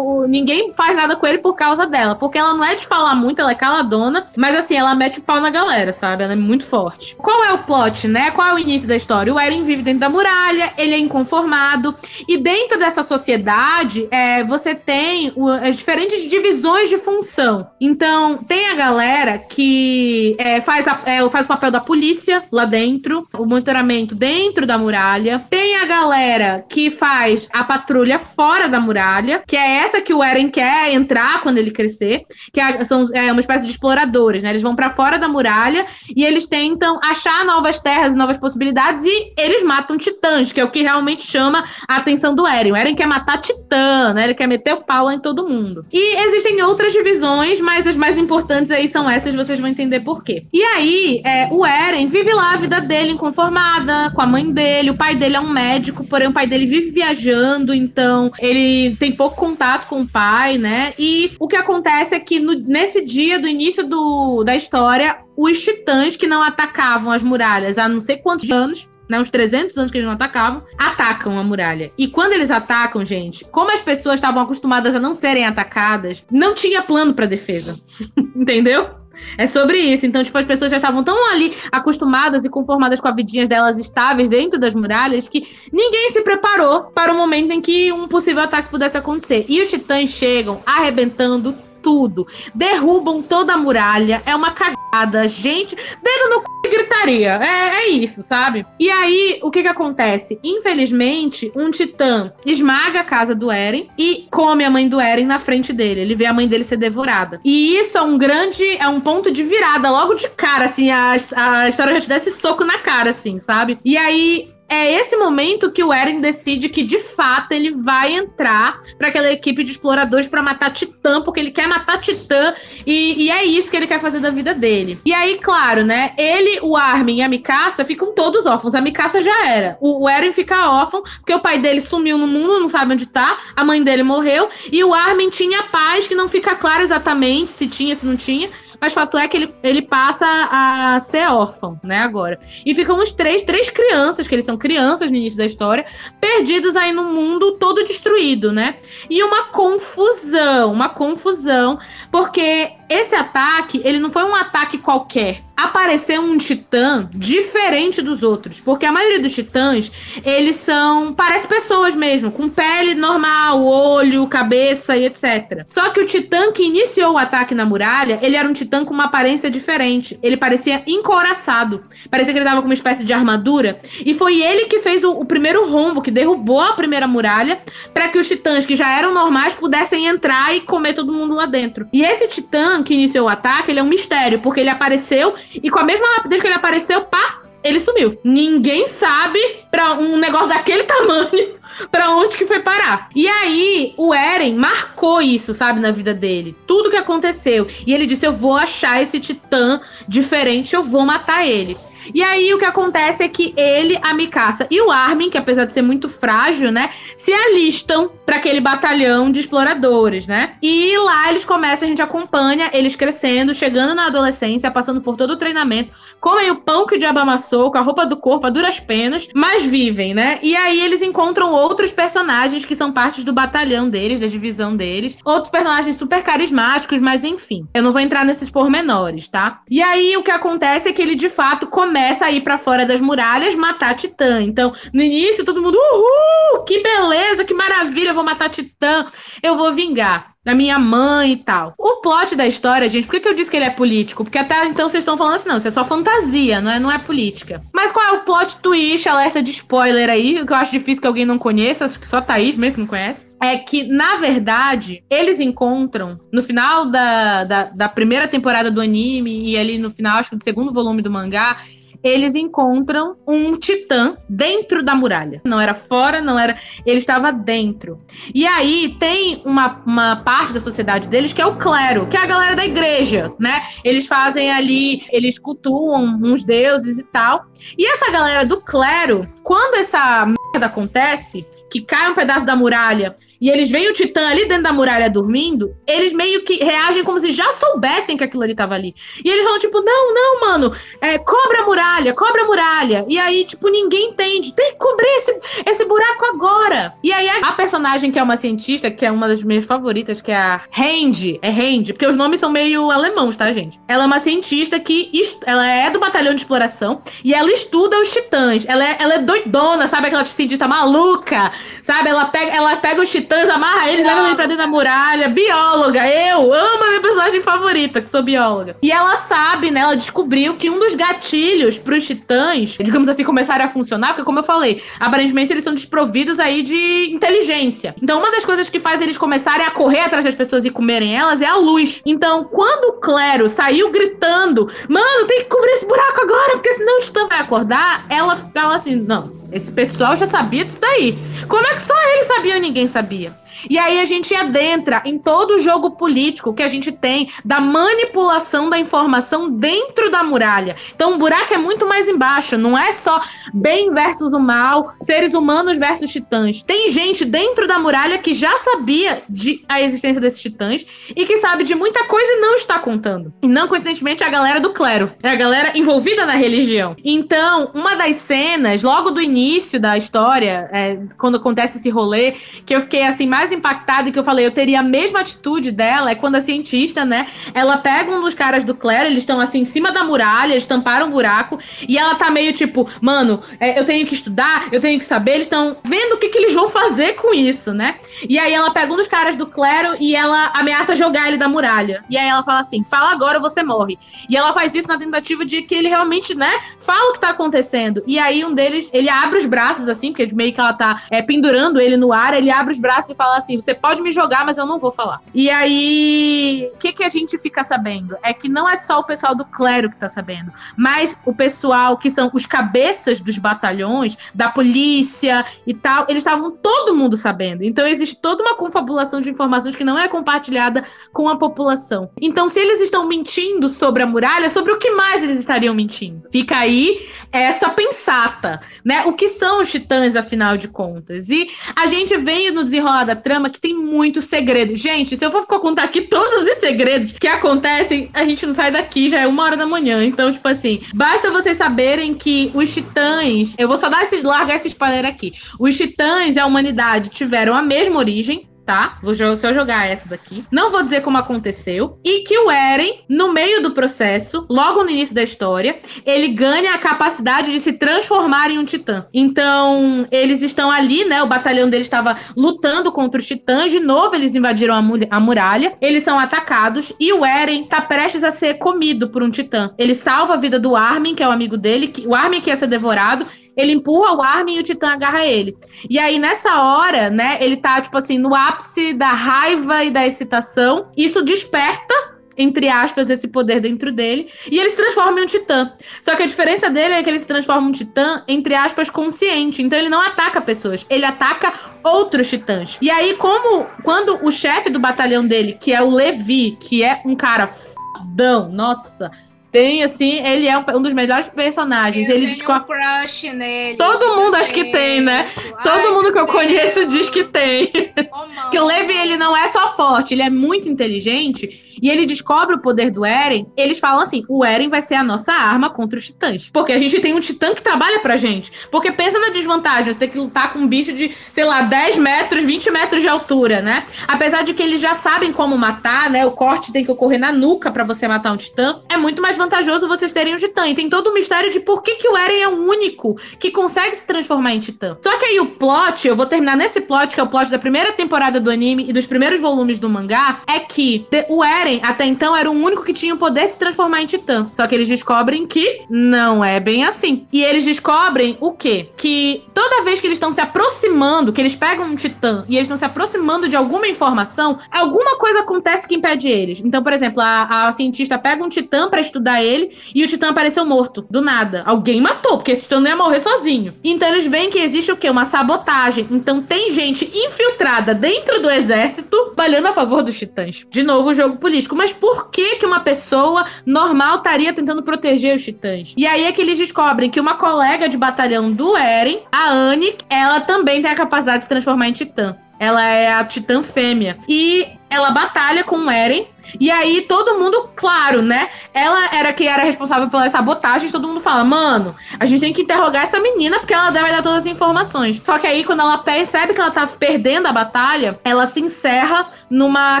ninguém faz nada com ele por causa dela. Porque ela não é de falar muito, ela é caladona. Mas assim, ela mete o pau na galera, sabe? Ela é muito forte. Qual é o plot, né? Qual é o início da história? O Eren vive dentro da muralha, ele é inconformado. E dentro dessa sociedade, é, você tem o, as diferentes divisões de função. Então, tem a galera que é, faz, a, é, faz o papel da polícia lá dentro, o monitoramento dentro da muralha. Tem a galera que faz a patrulha fora da muralha, que é essa que o Eren quer entrar quando ele crescer, que é, são é uma espécie de exploradores, né? Eles vão para fora da muralha e eles tentam achar novas terras e novas possibilidades e eles matam titãs, que é o que realmente chama a atenção do Eren. O Eren quer matar titã, né? Ele quer meter o pau em todo mundo. E existem outras divisões, mas as mais importantes aí são essas, vocês vão entender por quê. E aí, é, o Eren vive lá a vida dele inconformada com a mãe dele, o pai dele é um médico, porém o pai dele vive viajando, então ele tem pouco contato com o pai, né? E o que acontece é que no, nesse dia do início do, da história, os titãs que não atacavam as muralhas há não sei quantos anos, né, uns 300 anos que eles não atacavam, atacam a muralha. E quando eles atacam, gente, como as pessoas estavam acostumadas a não serem atacadas, não tinha plano para defesa. Entendeu? É sobre isso. Então, tipo, as pessoas já estavam tão ali acostumadas e conformadas com a vidinhas delas estáveis dentro das muralhas que ninguém se preparou para o momento em que um possível ataque pudesse acontecer. E os titãs chegam arrebentando tudo. Derrubam toda a muralha. É uma cagada. Gente, dedo no c... gritaria. É, é isso, sabe? E aí, o que que acontece? Infelizmente, um titã esmaga a casa do Eren e come a mãe do Eren na frente dele. Ele vê a mãe dele ser devorada. E isso é um grande, é um ponto de virada logo de cara, assim, a, a história já te dá esse soco na cara, assim, sabe? E aí, é esse momento que o Eren decide que de fato ele vai entrar para aquela equipe de exploradores para matar Titã, porque ele quer matar Titã e, e, é isso que ele quer fazer da vida dele. E aí, claro, né? Ele, o Armin e a Mikasa ficam todos órfãos. A Mikasa já era. O, o Eren fica órfão porque o pai dele sumiu no mundo, não sabe onde tá. A mãe dele morreu e o Armin tinha paz que não fica claro exatamente se tinha, se não tinha. Mas fato é que ele, ele passa a ser órfão, né, agora. E ficam os três, três crianças, que eles são crianças no início da história, perdidos aí no mundo todo destruído, né? E uma confusão, uma confusão, porque esse ataque, ele não foi um ataque qualquer. Apareceu um titã diferente dos outros, porque a maioria dos titãs, eles são, parece pessoas mesmo, com pele normal, olho, cabeça e etc. Só que o titã que iniciou o ataque na muralha, ele era um titã com uma aparência diferente. Ele parecia encoraçado. Parecia que ele tava com uma espécie de armadura, e foi ele que fez o, o primeiro rombo, que derrubou a primeira muralha, para que os titãs que já eram normais pudessem entrar e comer todo mundo lá dentro. E esse titã que iniciou o ataque, ele é um mistério, porque ele apareceu e com a mesma rapidez que ele apareceu, pá, ele sumiu. Ninguém sabe para um negócio daquele tamanho para onde que foi parar. E aí, o Eren marcou isso, sabe, na vida dele. Tudo que aconteceu. E ele disse: Eu vou achar esse titã diferente, eu vou matar ele. E aí o que acontece é que ele, a Mikasa e o Armin, que apesar de ser muito frágil, né, se alistam para aquele batalhão de exploradores, né? E lá eles começam, a gente acompanha eles crescendo, chegando na adolescência, passando por todo o treinamento, comem o pão que o diabo amassou, com a roupa do corpo a duras penas, mas vivem, né? E aí eles encontram outros personagens que são partes do batalhão deles, da divisão deles, outros personagens super carismáticos, mas enfim, eu não vou entrar nesses pormenores, tá? E aí o que acontece é que ele de fato começa começa a ir para fora das muralhas matar Titã. Então, no início, todo mundo, uhul, que beleza, que maravilha, eu vou matar Titã, eu vou vingar da minha mãe e tal. O plot da história, gente, por que, que eu disse que ele é político? Porque até então vocês estão falando assim, não, isso é só fantasia, não é, não é política. Mas qual é o plot twist, alerta de spoiler aí, que eu acho difícil que alguém não conheça, acho que só Thaís mesmo que não conhece. É que, na verdade, eles encontram, no final da, da, da primeira temporada do anime e ali no final, acho que do segundo volume do mangá, eles encontram um titã dentro da muralha. Não era fora, não era. Ele estava dentro. E aí tem uma, uma parte da sociedade deles que é o clero, que é a galera da igreja, né? Eles fazem ali, eles cultuam uns deuses e tal. E essa galera do clero, quando essa merda acontece, que cai um pedaço da muralha e eles veem o Titã ali dentro da muralha dormindo, eles meio que reagem como se já soubessem que aquilo ali tava ali. E eles falam, tipo, não, não, mano, é, cobra a muralha, cobra a muralha. E aí, tipo, ninguém entende. Tem que cobrir esse, esse buraco agora. E aí a personagem que é uma cientista, que é uma das minhas favoritas, que é a Randy, é Randy, porque os nomes são meio alemãos, tá, gente? Ela é uma cientista que ela é do batalhão de exploração e ela estuda os titãs. Ela é, ela é doidona, sabe aquela cientista maluca, sabe? Ela pega, ela pega os titãs, amarra eles, leva eles pra dentro da muralha. Bióloga, eu amo a minha personagem favorita, que sou bióloga. E ela sabe, né? Ela descobriu que um dos gatilhos pros titãs, digamos assim, começarem a funcionar, porque como eu falei, aparentemente eles são desprovidos aí de inteligência. Então, uma das coisas que faz eles começarem a correr atrás das pessoas e comerem elas é a luz. Então, quando o Clero saiu gritando, mano, tem que cobrir esse buraco agora, porque senão o Titã vai acordar, ela fala assim, não, esse pessoal já sabia disso daí. Como é que só ele sabia e ninguém sabia? E aí a gente adentra em todo o jogo político que a gente tem da manipulação da informação dentro da muralha. Então o buraco é muito mais embaixo, não é só bem versus o mal, seres humanos versus titãs. Tem gente dentro da muralha que já sabia de a existência desses titãs e que sabe de muita coisa e não está contando. E não coincidentemente é a galera do clero, é a galera envolvida na religião. Então, uma das cenas, logo do início da história, é, quando acontece esse rolê, que eu fiquei assim mais impactada e que eu falei, eu teria a mesma atitude dela, é quando a cientista, né, ela pega um dos caras do Claire, eles estão assim em cima da muralha, eles tamparam um buraco, e ela tá meio tipo, mano, é, eu tenho que estudar, eu tenho que saber, eles estão vendo o que, que eles vão fazer com isso, né? E aí ela pega um dos caras do Claro e ela ameaça jogar ele da muralha. E aí ela fala assim: fala agora ou você morre. E ela faz isso na tentativa de que ele realmente, né, fala o que tá acontecendo. E aí um deles, ele abre os braços assim, porque meio que ela tá é, pendurando ele no ar, ele abre os braços e fala assim: você pode me jogar, mas eu não vou falar. E aí, o que, que a gente fica sabendo? É que não é só o pessoal do clero que tá sabendo, mas o pessoal que são os cabeças dos batalhões, da polícia e tal, eles estavam todo mundo sabendo. Então existe toda uma confabulação de informações que não é compartilhada com a população. Então, se eles estão mentindo sobre a muralha, sobre o que mais eles estariam mentindo? Fica aí essa pensata, né? O que são os titãs, afinal de contas? E a gente vem no desenrolar da trama que tem muito segredo. Gente, se eu for contar aqui todos os segredos que acontecem, a gente não sai daqui, já é uma hora da manhã. Então, tipo assim, basta vocês saberem que os titãs. Eu vou só dar esse, largar esse spoiler aqui. Os titãs e a humanidade tiveram a mesma origem, tá? Vou só jogar essa daqui. Não vou dizer como aconteceu. E que o Eren, no meio do processo, logo no início da história, ele ganha a capacidade de se transformar em um titã. Então, eles estão ali, né? O batalhão deles estava lutando contra os titãs. De novo, eles invadiram a, a muralha. Eles são atacados. E o Eren tá prestes a ser comido por um titã. Ele salva a vida do Armin, que é o amigo dele. Que, o Armin que ia ser devorado. Ele empurra o Armin e o Titã agarra ele. E aí, nessa hora, né, ele tá, tipo assim, no ápice da raiva e da excitação. Isso desperta entre aspas, esse poder dentro dele, e ele se transforma em um titã. Só que a diferença dele é que ele se transforma em um titã, entre aspas, consciente. Então ele não ataca pessoas, ele ataca outros titãs. E aí, como quando o chefe do batalhão dele, que é o Levi, que é um cara fodão, nossa, tem, assim, ele é um, dos melhores personagens. Eu ele descobre. Um crush nele. Todo mundo acho que tem, né? Ai, Todo mundo que eu Deus. conheço diz que tem. Oh, que o Levi, ele não é só forte, ele é muito inteligente e ele descobre o poder do Eren, eles falam assim: o Eren vai ser a nossa arma contra os titãs. Porque a gente tem um titã que trabalha pra gente. Porque pensa na desvantagem, você tem que lutar com um bicho de, sei lá, 10 metros, 20 metros de altura, né? Apesar de que eles já sabem como matar, né? O corte tem que ocorrer na nuca para você matar um titã. É muito mais vantajoso vocês terem um titã. E tem todo o mistério de por que, que o Eren é o único que consegue se transformar em titã. Só que aí o plot, eu vou terminar nesse plot, que é o plot da primeira temporada do anime e dos primeiros volumes do mangá, é que o Eren Eren, até então, era o único que tinha o poder de se transformar em titã. Só que eles descobrem que não é bem assim. E eles descobrem o quê? Que toda vez que eles estão se aproximando, que eles pegam um titã e eles estão se aproximando de alguma informação, alguma coisa acontece que impede eles. Então, por exemplo, a, a cientista pega um titã para estudar ele e o titã apareceu morto, do nada. Alguém matou, porque esse titã não ia morrer sozinho. Então eles veem que existe o quê? Uma sabotagem. Então tem gente infiltrada dentro do exército trabalhando a favor dos titãs. De novo, o jogo político. Mas por que, que uma pessoa normal estaria tentando proteger os titãs? E aí é que eles descobrem que uma colega de batalhão do Eren, a Anne, ela também tem a capacidade de se transformar em titã. Ela é a titã fêmea. E ela batalha com o Eren E aí todo mundo, claro, né? Ela era quem era responsável pelas sabotagens, todo mundo fala, mano, a gente tem que interrogar essa menina porque ela deve dar todas as informações. Só que aí quando ela percebe que ela tá perdendo a batalha, ela se encerra numa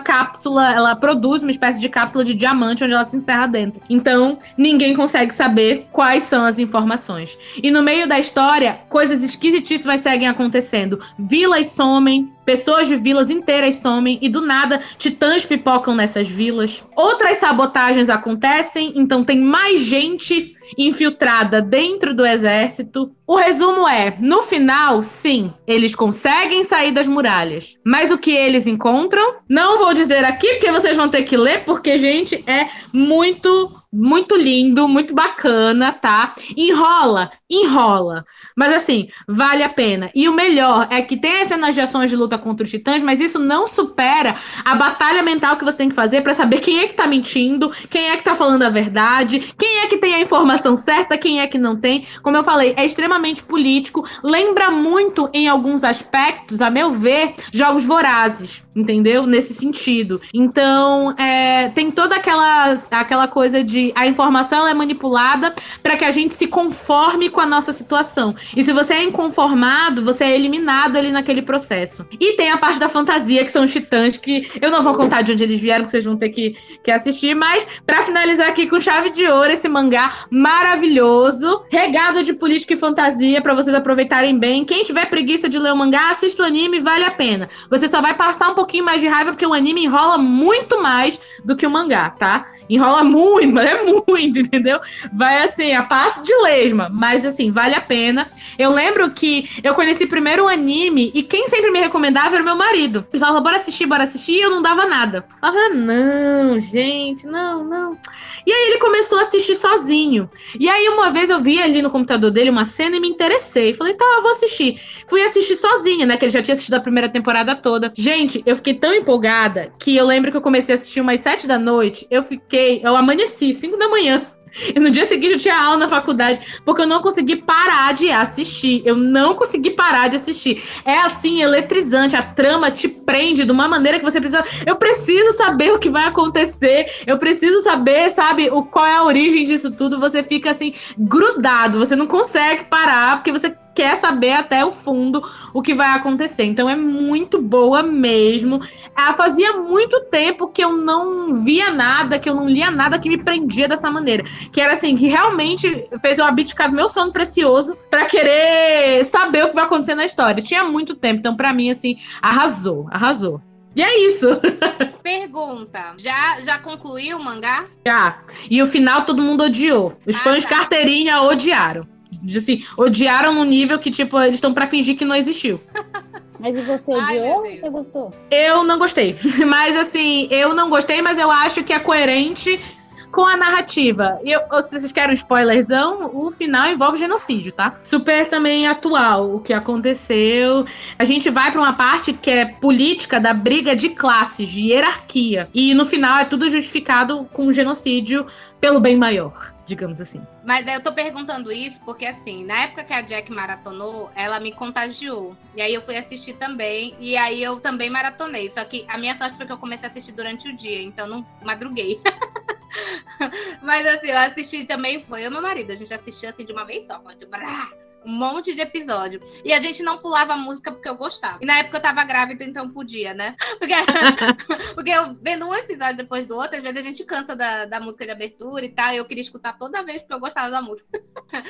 cápsula, ela produz uma espécie de cápsula de diamante onde ela se encerra dentro. Então, ninguém consegue saber quais são as informações. E no meio da história, coisas esquisitíssimas seguem acontecendo. Vilas somem, Pessoas de vilas inteiras somem e do nada titãs pipocam nessas vilas. Outras sabotagens acontecem, então tem mais gente infiltrada dentro do exército. O resumo é: no final, sim, eles conseguem sair das muralhas. Mas o que eles encontram, não vou dizer aqui, porque vocês vão ter que ler, porque, gente, é muito muito lindo, muito bacana, tá? Enrola, enrola. Mas assim, vale a pena. E o melhor é que tem as cenas de ações de luta contra os titãs, mas isso não supera a batalha mental que você tem que fazer para saber quem é que tá mentindo, quem é que tá falando a verdade, quem é que tem a informação certa, quem é que não tem. Como eu falei, é extremamente político, lembra muito em alguns aspectos, a meu ver, jogos vorazes entendeu? Nesse sentido. Então, é, tem toda aquela, aquela coisa de a informação é manipulada para que a gente se conforme com a nossa situação. E se você é inconformado, você é eliminado ali naquele processo. E tem a parte da fantasia, que são os titãs, que eu não vou contar de onde eles vieram, que vocês vão ter que, que assistir, mas para finalizar aqui com chave de ouro, esse mangá maravilhoso, regado de política e fantasia para vocês aproveitarem bem. Quem tiver preguiça de ler o mangá, assista o anime, vale a pena. Você só vai passar um pouquinho mais de raiva porque o anime enrola muito mais do que o mangá, tá? Enrola muito, mas é muito, entendeu? Vai assim, a passo de lesma, mas assim, vale a pena. Eu lembro que eu conheci primeiro o anime e quem sempre me recomendava era meu marido. Ele falava, bora assistir, bora assistir, e eu não dava nada. Eu falava, não, gente, não, não. E aí ele começou a assistir sozinho. E aí uma vez eu vi ali no computador dele uma cena e me interessei. Falei, tá, eu vou assistir. Fui assistir sozinha, né? Que ele já tinha assistido a primeira temporada toda. Gente, eu fiquei tão empolgada que eu lembro que eu comecei a assistir umas sete da noite. Eu fiquei, eu amanheci, cinco da manhã. E no dia seguinte eu tinha aula na faculdade, porque eu não consegui parar de assistir. Eu não consegui parar de assistir. É assim, eletrizante. A trama te prende de uma maneira que você precisa. Eu preciso saber o que vai acontecer. Eu preciso saber, sabe, o, qual é a origem disso tudo. Você fica assim, grudado. Você não consegue parar, porque você quer saber até o fundo o que vai acontecer. Então é muito boa mesmo. Ah, fazia muito tempo que eu não via nada, que eu não lia nada que me prendia dessa maneira. Que era assim, que realmente fez eu abdicar do meu sono precioso para querer saber o que vai acontecer na história. Tinha muito tempo, então para mim assim, arrasou, arrasou. E é isso. Pergunta: já, já concluiu o mangá? Já. E o final todo mundo odiou. Os ah, fãs tá. carteirinha odiaram de, assim, odiaram no nível que, tipo, eles estão para fingir que não existiu. Mas e você odiou ou você gostou? Eu não gostei. Mas assim, eu não gostei, mas eu acho que é coerente com a narrativa. E eu, se vocês querem um spoilerzão, o final envolve genocídio, tá? Super também atual o que aconteceu. A gente vai para uma parte que é política da briga de classes, de hierarquia. E no final é tudo justificado com genocídio pelo bem maior digamos assim. Mas eu tô perguntando isso porque, assim, na época que a Jack maratonou, ela me contagiou. E aí eu fui assistir também, e aí eu também maratonei. Só que a minha sorte foi que eu comecei a assistir durante o dia, então não madruguei. Mas assim, eu assisti também, foi eu e meu marido, a gente assistiu assim de uma vez só, tipo, um monte de episódio. E a gente não pulava música porque eu gostava. E na época eu tava grávida, então podia, né? Porque, porque eu vendo um episódio depois do outro, às vezes a gente canta da, da música de abertura e tal. E eu queria escutar toda vez porque eu gostava da música.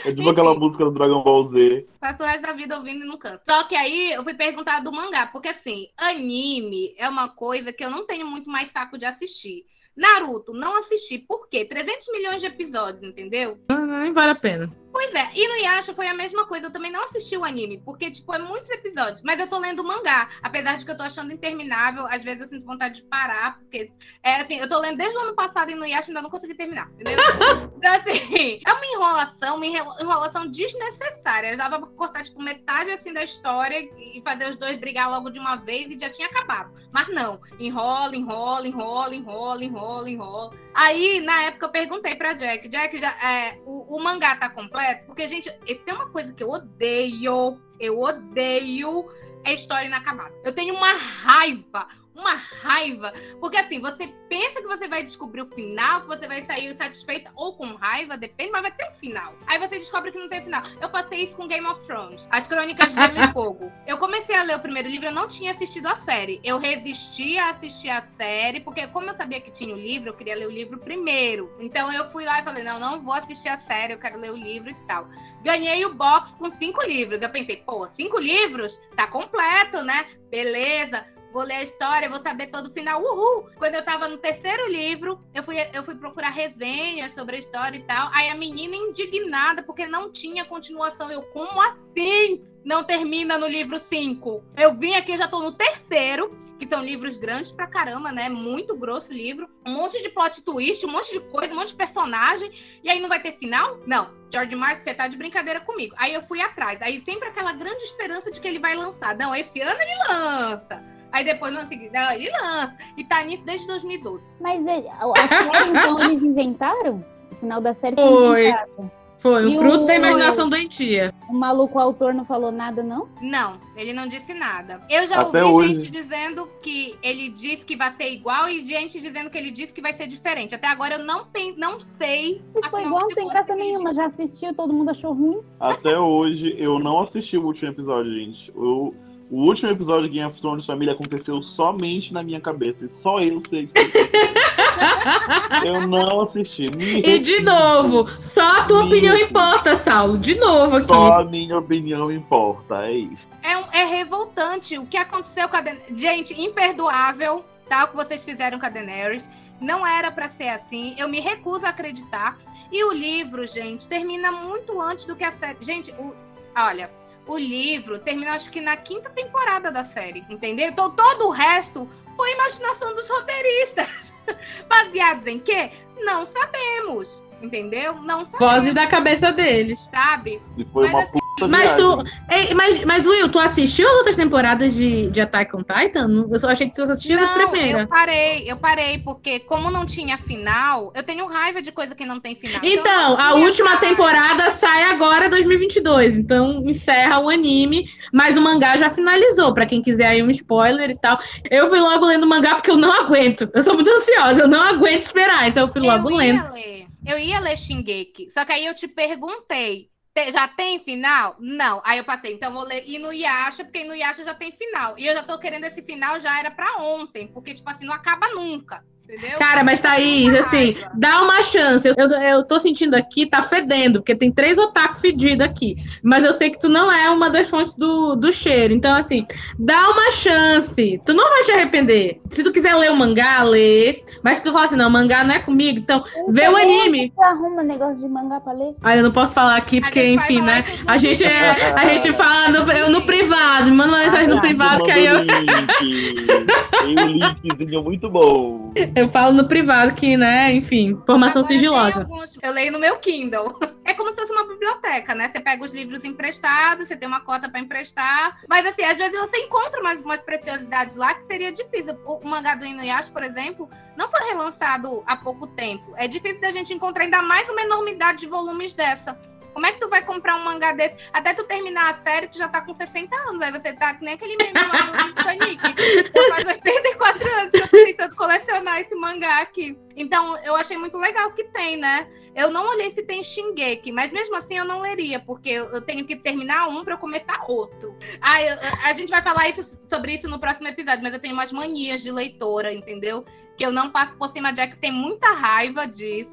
É tipo aquela música do Dragon Ball Z. Passo o resto da vida ouvindo e não canto. Só que aí eu fui perguntar do mangá, porque assim, anime é uma coisa que eu não tenho muito mais saco de assistir. Naruto, não assisti. Por quê? 300 milhões de episódios, entendeu? Nem vale a pena. Pois é, e no Yasha foi a mesma coisa. Eu também não assisti o anime, porque, tipo, é muitos episódios. Mas eu tô lendo o mangá. Apesar de que eu tô achando interminável, às vezes eu sinto vontade de parar, porque é assim, eu tô lendo desde o ano passado e no Yasha ainda não consegui terminar, entendeu? então, assim, é uma enrolação, uma enrolação desnecessária. Eu já vou cortar, tipo, metade assim da história e fazer os dois brigar logo de uma vez e já tinha acabado. Mas não, enrola, enrola, enrola, enrola, enrola, enrola. Aí, na época, eu perguntei pra Jack, Jack, já, é, o, o mangá tá completo? Porque, gente, tem uma coisa que eu odeio, eu odeio, é história inacabada. Eu tenho uma raiva, uma raiva. Porque assim, você pensa que você vai descobrir o final, que você vai sair satisfeita ou com raiva, depende, mas vai ter um final. Aí você descobre que não tem final. Eu passei isso com Game of Thrones, As Crônicas de Gelo e Fogo. Eu comecei a ler o primeiro livro, eu não tinha assistido a série. Eu resisti a assistir a série, porque como eu sabia que tinha o livro, eu queria ler o livro primeiro. Então eu fui lá e falei, não, não vou assistir a série, eu quero ler o livro e tal. Ganhei o box com cinco livros. Eu pensei, pô, cinco livros? Tá completo, né? Beleza vou ler a história, vou saber todo o final. Uhul! Quando eu tava no terceiro livro, eu fui, eu fui procurar resenhas sobre a história e tal. Aí a menina indignada porque não tinha continuação. Eu, como assim? Não termina no livro 5. Eu vim aqui, já tô no terceiro que são livros grandes pra caramba, né? Muito grosso livro. Um monte de plot twist, um monte de coisa, um monte de personagem. E aí não vai ter final? Não. George Martin, você tá de brincadeira comigo. Aí eu fui atrás. Aí sempre aquela grande esperança de que ele vai lançar. Não, esse ano ele lança. Aí depois no ano seguinte, não, ele lança. E tá nisso desde 2012. Mas ele, a série, então, eles inventaram? O final da série foi inventado. Foi, o E fruto o- da imaginação doentia. O maluco autor não falou nada, não? Não, ele não disse nada. Eu já Até ouvi hoje. gente dizendo que ele disse que vai ser igual e gente dizendo que ele disse que vai ser diferente. Até agora eu não, pen- não sei. Se foi igual, não tem graça nenhuma. Já assistiu, todo mundo achou ruim. Até hoje, eu não assisti o último episódio, gente. Eu- o último episódio de Game of Thrones Família aconteceu somente na minha cabeça. E só eu sei que Eu não assisti. Me E de novo, só a tua opinião importa, Saulo. De novo aqui. Só a minha opinião importa, é isso. É, um- é revoltante o que aconteceu com a Daenerys. Gente, imperdoável, tá? O que vocês fizeram com a Daenerys. Não era pra ser assim. Eu me recuso a acreditar. E o livro, gente, termina muito antes do que a série. Gente, o- olha, o livro termina acho que na quinta temporada da série, entendeu? Então todo o resto foi imaginação dos roteiristas. Baseados em quê? Não sabemos, entendeu? Não sabemos. Vozes da cabeça deles. Sabe? E foi uma puta Mas tu. Ei, mas, mas, Will, tu assistiu as outras temporadas de, de Attack on Titan? Eu só achei que tu assistiu a Não, primeira. eu parei, eu parei, porque como não tinha final, eu tenho raiva de coisa que não tem final. Então, a última temporada sai agora 2022, então encerra o anime, mas o mangá já finalizou, pra quem quiser aí um spoiler e tal. Eu fui logo lendo o mangá porque eu não aguento. Eu sou muito ansiosa, eu não aguento esperar, então eu fui logo eu lendo. ia ler, eu ia ler Shingeki, só que aí eu te perguntei, "Te- já tem final? Não. Aí eu passei, então vou ler Inuyasha, porque Inuyasha já tem final. E eu já tô querendo esse final, já era pra ontem, porque, tipo assim, não acaba nunca. Entendeu? Cara, mas Thaís, assim, dá uma chance. Eu, eu, eu tô sentindo aqui, tá fedendo, porque tem três otaku fedidos aqui. Mas eu sei que tu não é uma das fontes do, do cheiro. Então, assim, dá uma chance. Tu não vai te arrepender. Se tu quiser ler o mangá, lê. Mas se tu falar assim, não, mangá não é comigo, então vê o anime. Você arruma negócio de mangá pra ler? Olha, eu não posso falar aqui, porque, enfim, né? A gente, é, a gente fala no, eu no privado, me manda uma mensagem no privado, que aí eu. Tem um linkzinho muito bom. Eu falo no privado que, né, enfim, informação sigilosa. Alguns- Eu leio no meu Kindle. É como se fosse uma biblioteca, né? Você pega os livros emprestados, você tem uma cota para emprestar. Mas assim, às vezes você encontra umas, umas preciosidades lá que seria difícil. O, o mangá do Inuyasha, por exemplo, não foi relançado há pouco tempo. É difícil da gente encontrar ainda mais uma enormidade de volumes dessa. Como é que tu vai comprar um mangá desse? Até tu terminar a série, tu já tá com 60 anos. Aí você tá que nem aquele meme lá do Titanic. Eu faz 84 anos que eu tô tentando colecionar esse mangá aqui. Então, eu achei muito legal que tem, né? Eu não olhei se tem Shingeki, mas mesmo assim eu não leria, porque eu tenho que terminar um eu começar outro. Ah, eu- a gente vai falar isso- sobre isso no próximo episódio, mas eu tenho umas manias de leitora, entendeu? Que eu não passo por cima. A Jack tem muita raiva disso.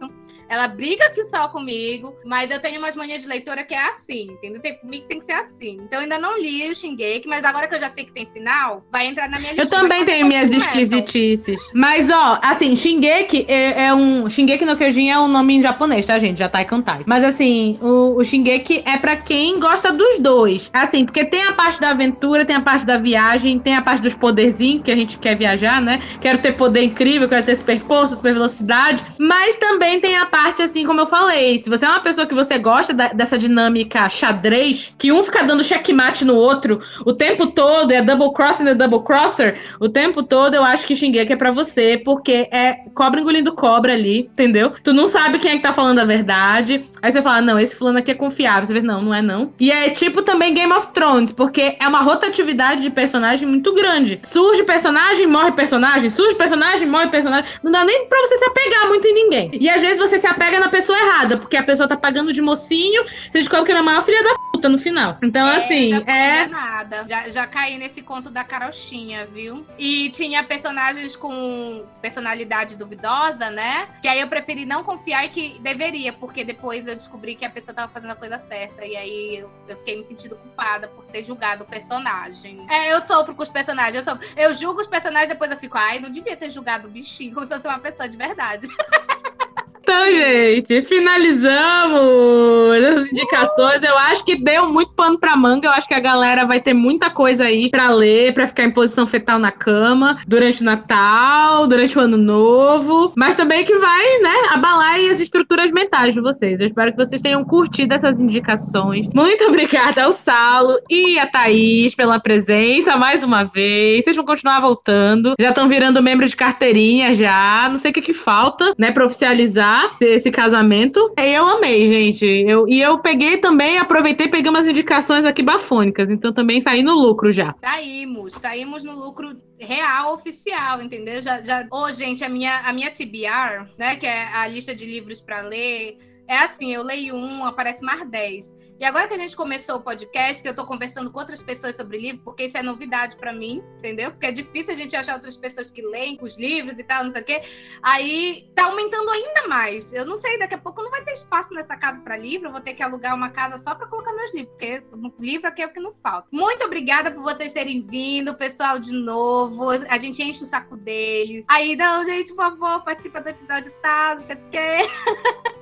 Ela briga aqui só comigo, mas eu tenho umas manias de leitora que é assim, entendeu? Tem, comigo tem que ser assim. Então eu ainda não li o Shingeki, mas agora que eu já sei que tem final, vai entrar na minha lista. Eu também tenho minhas esquisitices. Mas, ó, assim, Shingeki é, é um. Shingeki no Kyojin é um nome em japonês, tá, gente? Já tá Kantai. Mas, assim, o, o Shingeki é pra quem gosta dos dois. Assim, porque tem a parte da aventura, tem a parte da viagem, tem a parte dos poderzinhos, que a gente quer viajar, né? Quero ter poder incrível, quero ter super força, super velocidade. Mas também tem a parte parte, assim, como eu falei, se você é uma pessoa que você gosta da- dessa dinâmica xadrez, que um fica dando checkmate no outro o tempo todo, é double crossing e double crosser, o tempo todo eu acho que Shingeki é pra você, porque é cobra engolindo cobra ali, entendeu? Tu não sabe quem é que tá falando a verdade. Aí você fala, não, esse fulano aqui é confiável. Você vê, não, não é não. E é tipo também Game of Thrones, porque é uma rotatividade de personagem muito grande. Surge personagem, morre personagem, surge personagem, morre personagem. Não dá nem pra você se apegar muito em ninguém. E às vezes você se apega na pessoa errada, porque a pessoa tá pagando de mocinho, você descobre que ela é a maior filha da puta no final. Então, assim, já fui é. enganada. Já, já caí nesse conto da carochinha, viu? E tinha personagens com personalidade duvidosa, né? Que aí eu preferi não confiar e que deveria, porque depois eu descobri que a pessoa tava fazendo a coisa certa. E aí eu, eu fiquei me sentindo culpada por ter julgado o personagem. É, eu sofro com os personagens. Eu, sofro. eu julgo os personagens, depois eu fico, ai, não devia ter julgado o bichinho, como se eu fosse uma pessoa de verdade. Então, gente, finalizamos as indicações. Eu acho que deu muito pano pra manga. Eu acho que a galera vai ter muita coisa aí pra ler, pra ficar em posição fetal na cama durante o Natal, durante o Ano Novo. Mas também que vai, né, abalar as estruturas mentais de vocês. Eu espero que vocês tenham curtido essas indicações. Muito obrigada ao Saulo e a Thaís pela presença mais uma vez. Vocês vão continuar voltando. Já estão virando membro de carteirinha já. Não sei o que, que falta, né, pra oficializar esse casamento. E eu amei, gente. Eu, e eu peguei também, aproveitei peguei umas indicações aqui bafônicas. Então também saí no lucro já. Saímos, saímos no lucro real oficial, entendeu? Já, já... Ô, gente, a minha, a minha TBR, né, que é a lista de livros para ler, é assim, eu leio um, aparece mais 10. E agora que a gente começou o podcast, que eu tô conversando com outras pessoas sobre livro, porque isso é novidade para mim, entendeu? Porque é difícil a gente achar outras pessoas que leem os livros e tal, não sei o quê. Aí tá aumentando ainda mais. Eu não sei, daqui a pouco não vai ter espaço nessa casa para livro, eu vou ter que alugar uma casa só para colocar meus livros, porque livro aqui é o que não falta. Muito obrigada por vocês terem vindo, pessoal, de novo. A gente enche o saco deles. Aí, não, gente, por favor, participa do episódio tal, não sei o quê.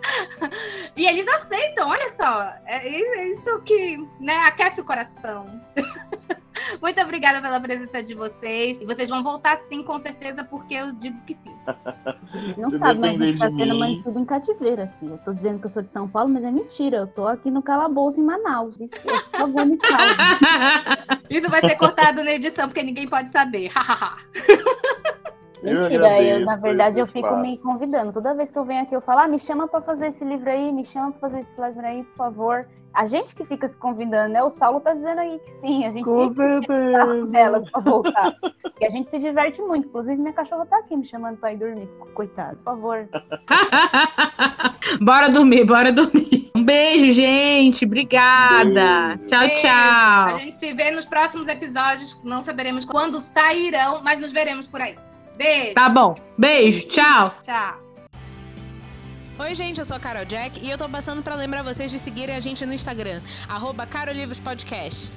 e eles aceitam, olha só. É isso que né, aquece o coração. Muito obrigada pela presença de vocês. E vocês vão voltar sim, com certeza, porque eu digo que sim. Não Se sabe, mas a gente tá sendo mantido em cativeiro aqui. Eu tô dizendo que eu sou de São Paulo, mas é mentira. Eu tô aqui no calabouço em Manaus. Isso, por favor, me salve. Isso vai ser cortado na edição, porque ninguém pode saber. Eu Mentira, eu, agradeço na verdade eu fico me convidando. Toda vez que eu venho aqui, eu falo, ah, me chama pra fazer esse livro aí, me chama pra fazer esse livro aí, por favor. A gente que fica se convidando, né? O Saulo tá dizendo aí que sim, a gente Com certeza. delas pra voltar. Porque a gente se diverte muito. Inclusive, minha cachorra tá aqui me chamando pra ir dormir. Coitado, por favor. bora dormir, bora dormir. Um beijo, gente. Obrigada. Tchau, Beijo. tchau. A gente se vê nos próximos episódios. Não saberemos quando sairão, mas nos veremos por aí. Beijo. Tá bom. Beijo, tchau. Tchau. Oi, gente, eu sou a Carol Jack e eu tô passando pra lembrar vocês de seguirem a gente no Instagram, arroba Carolivospodcast.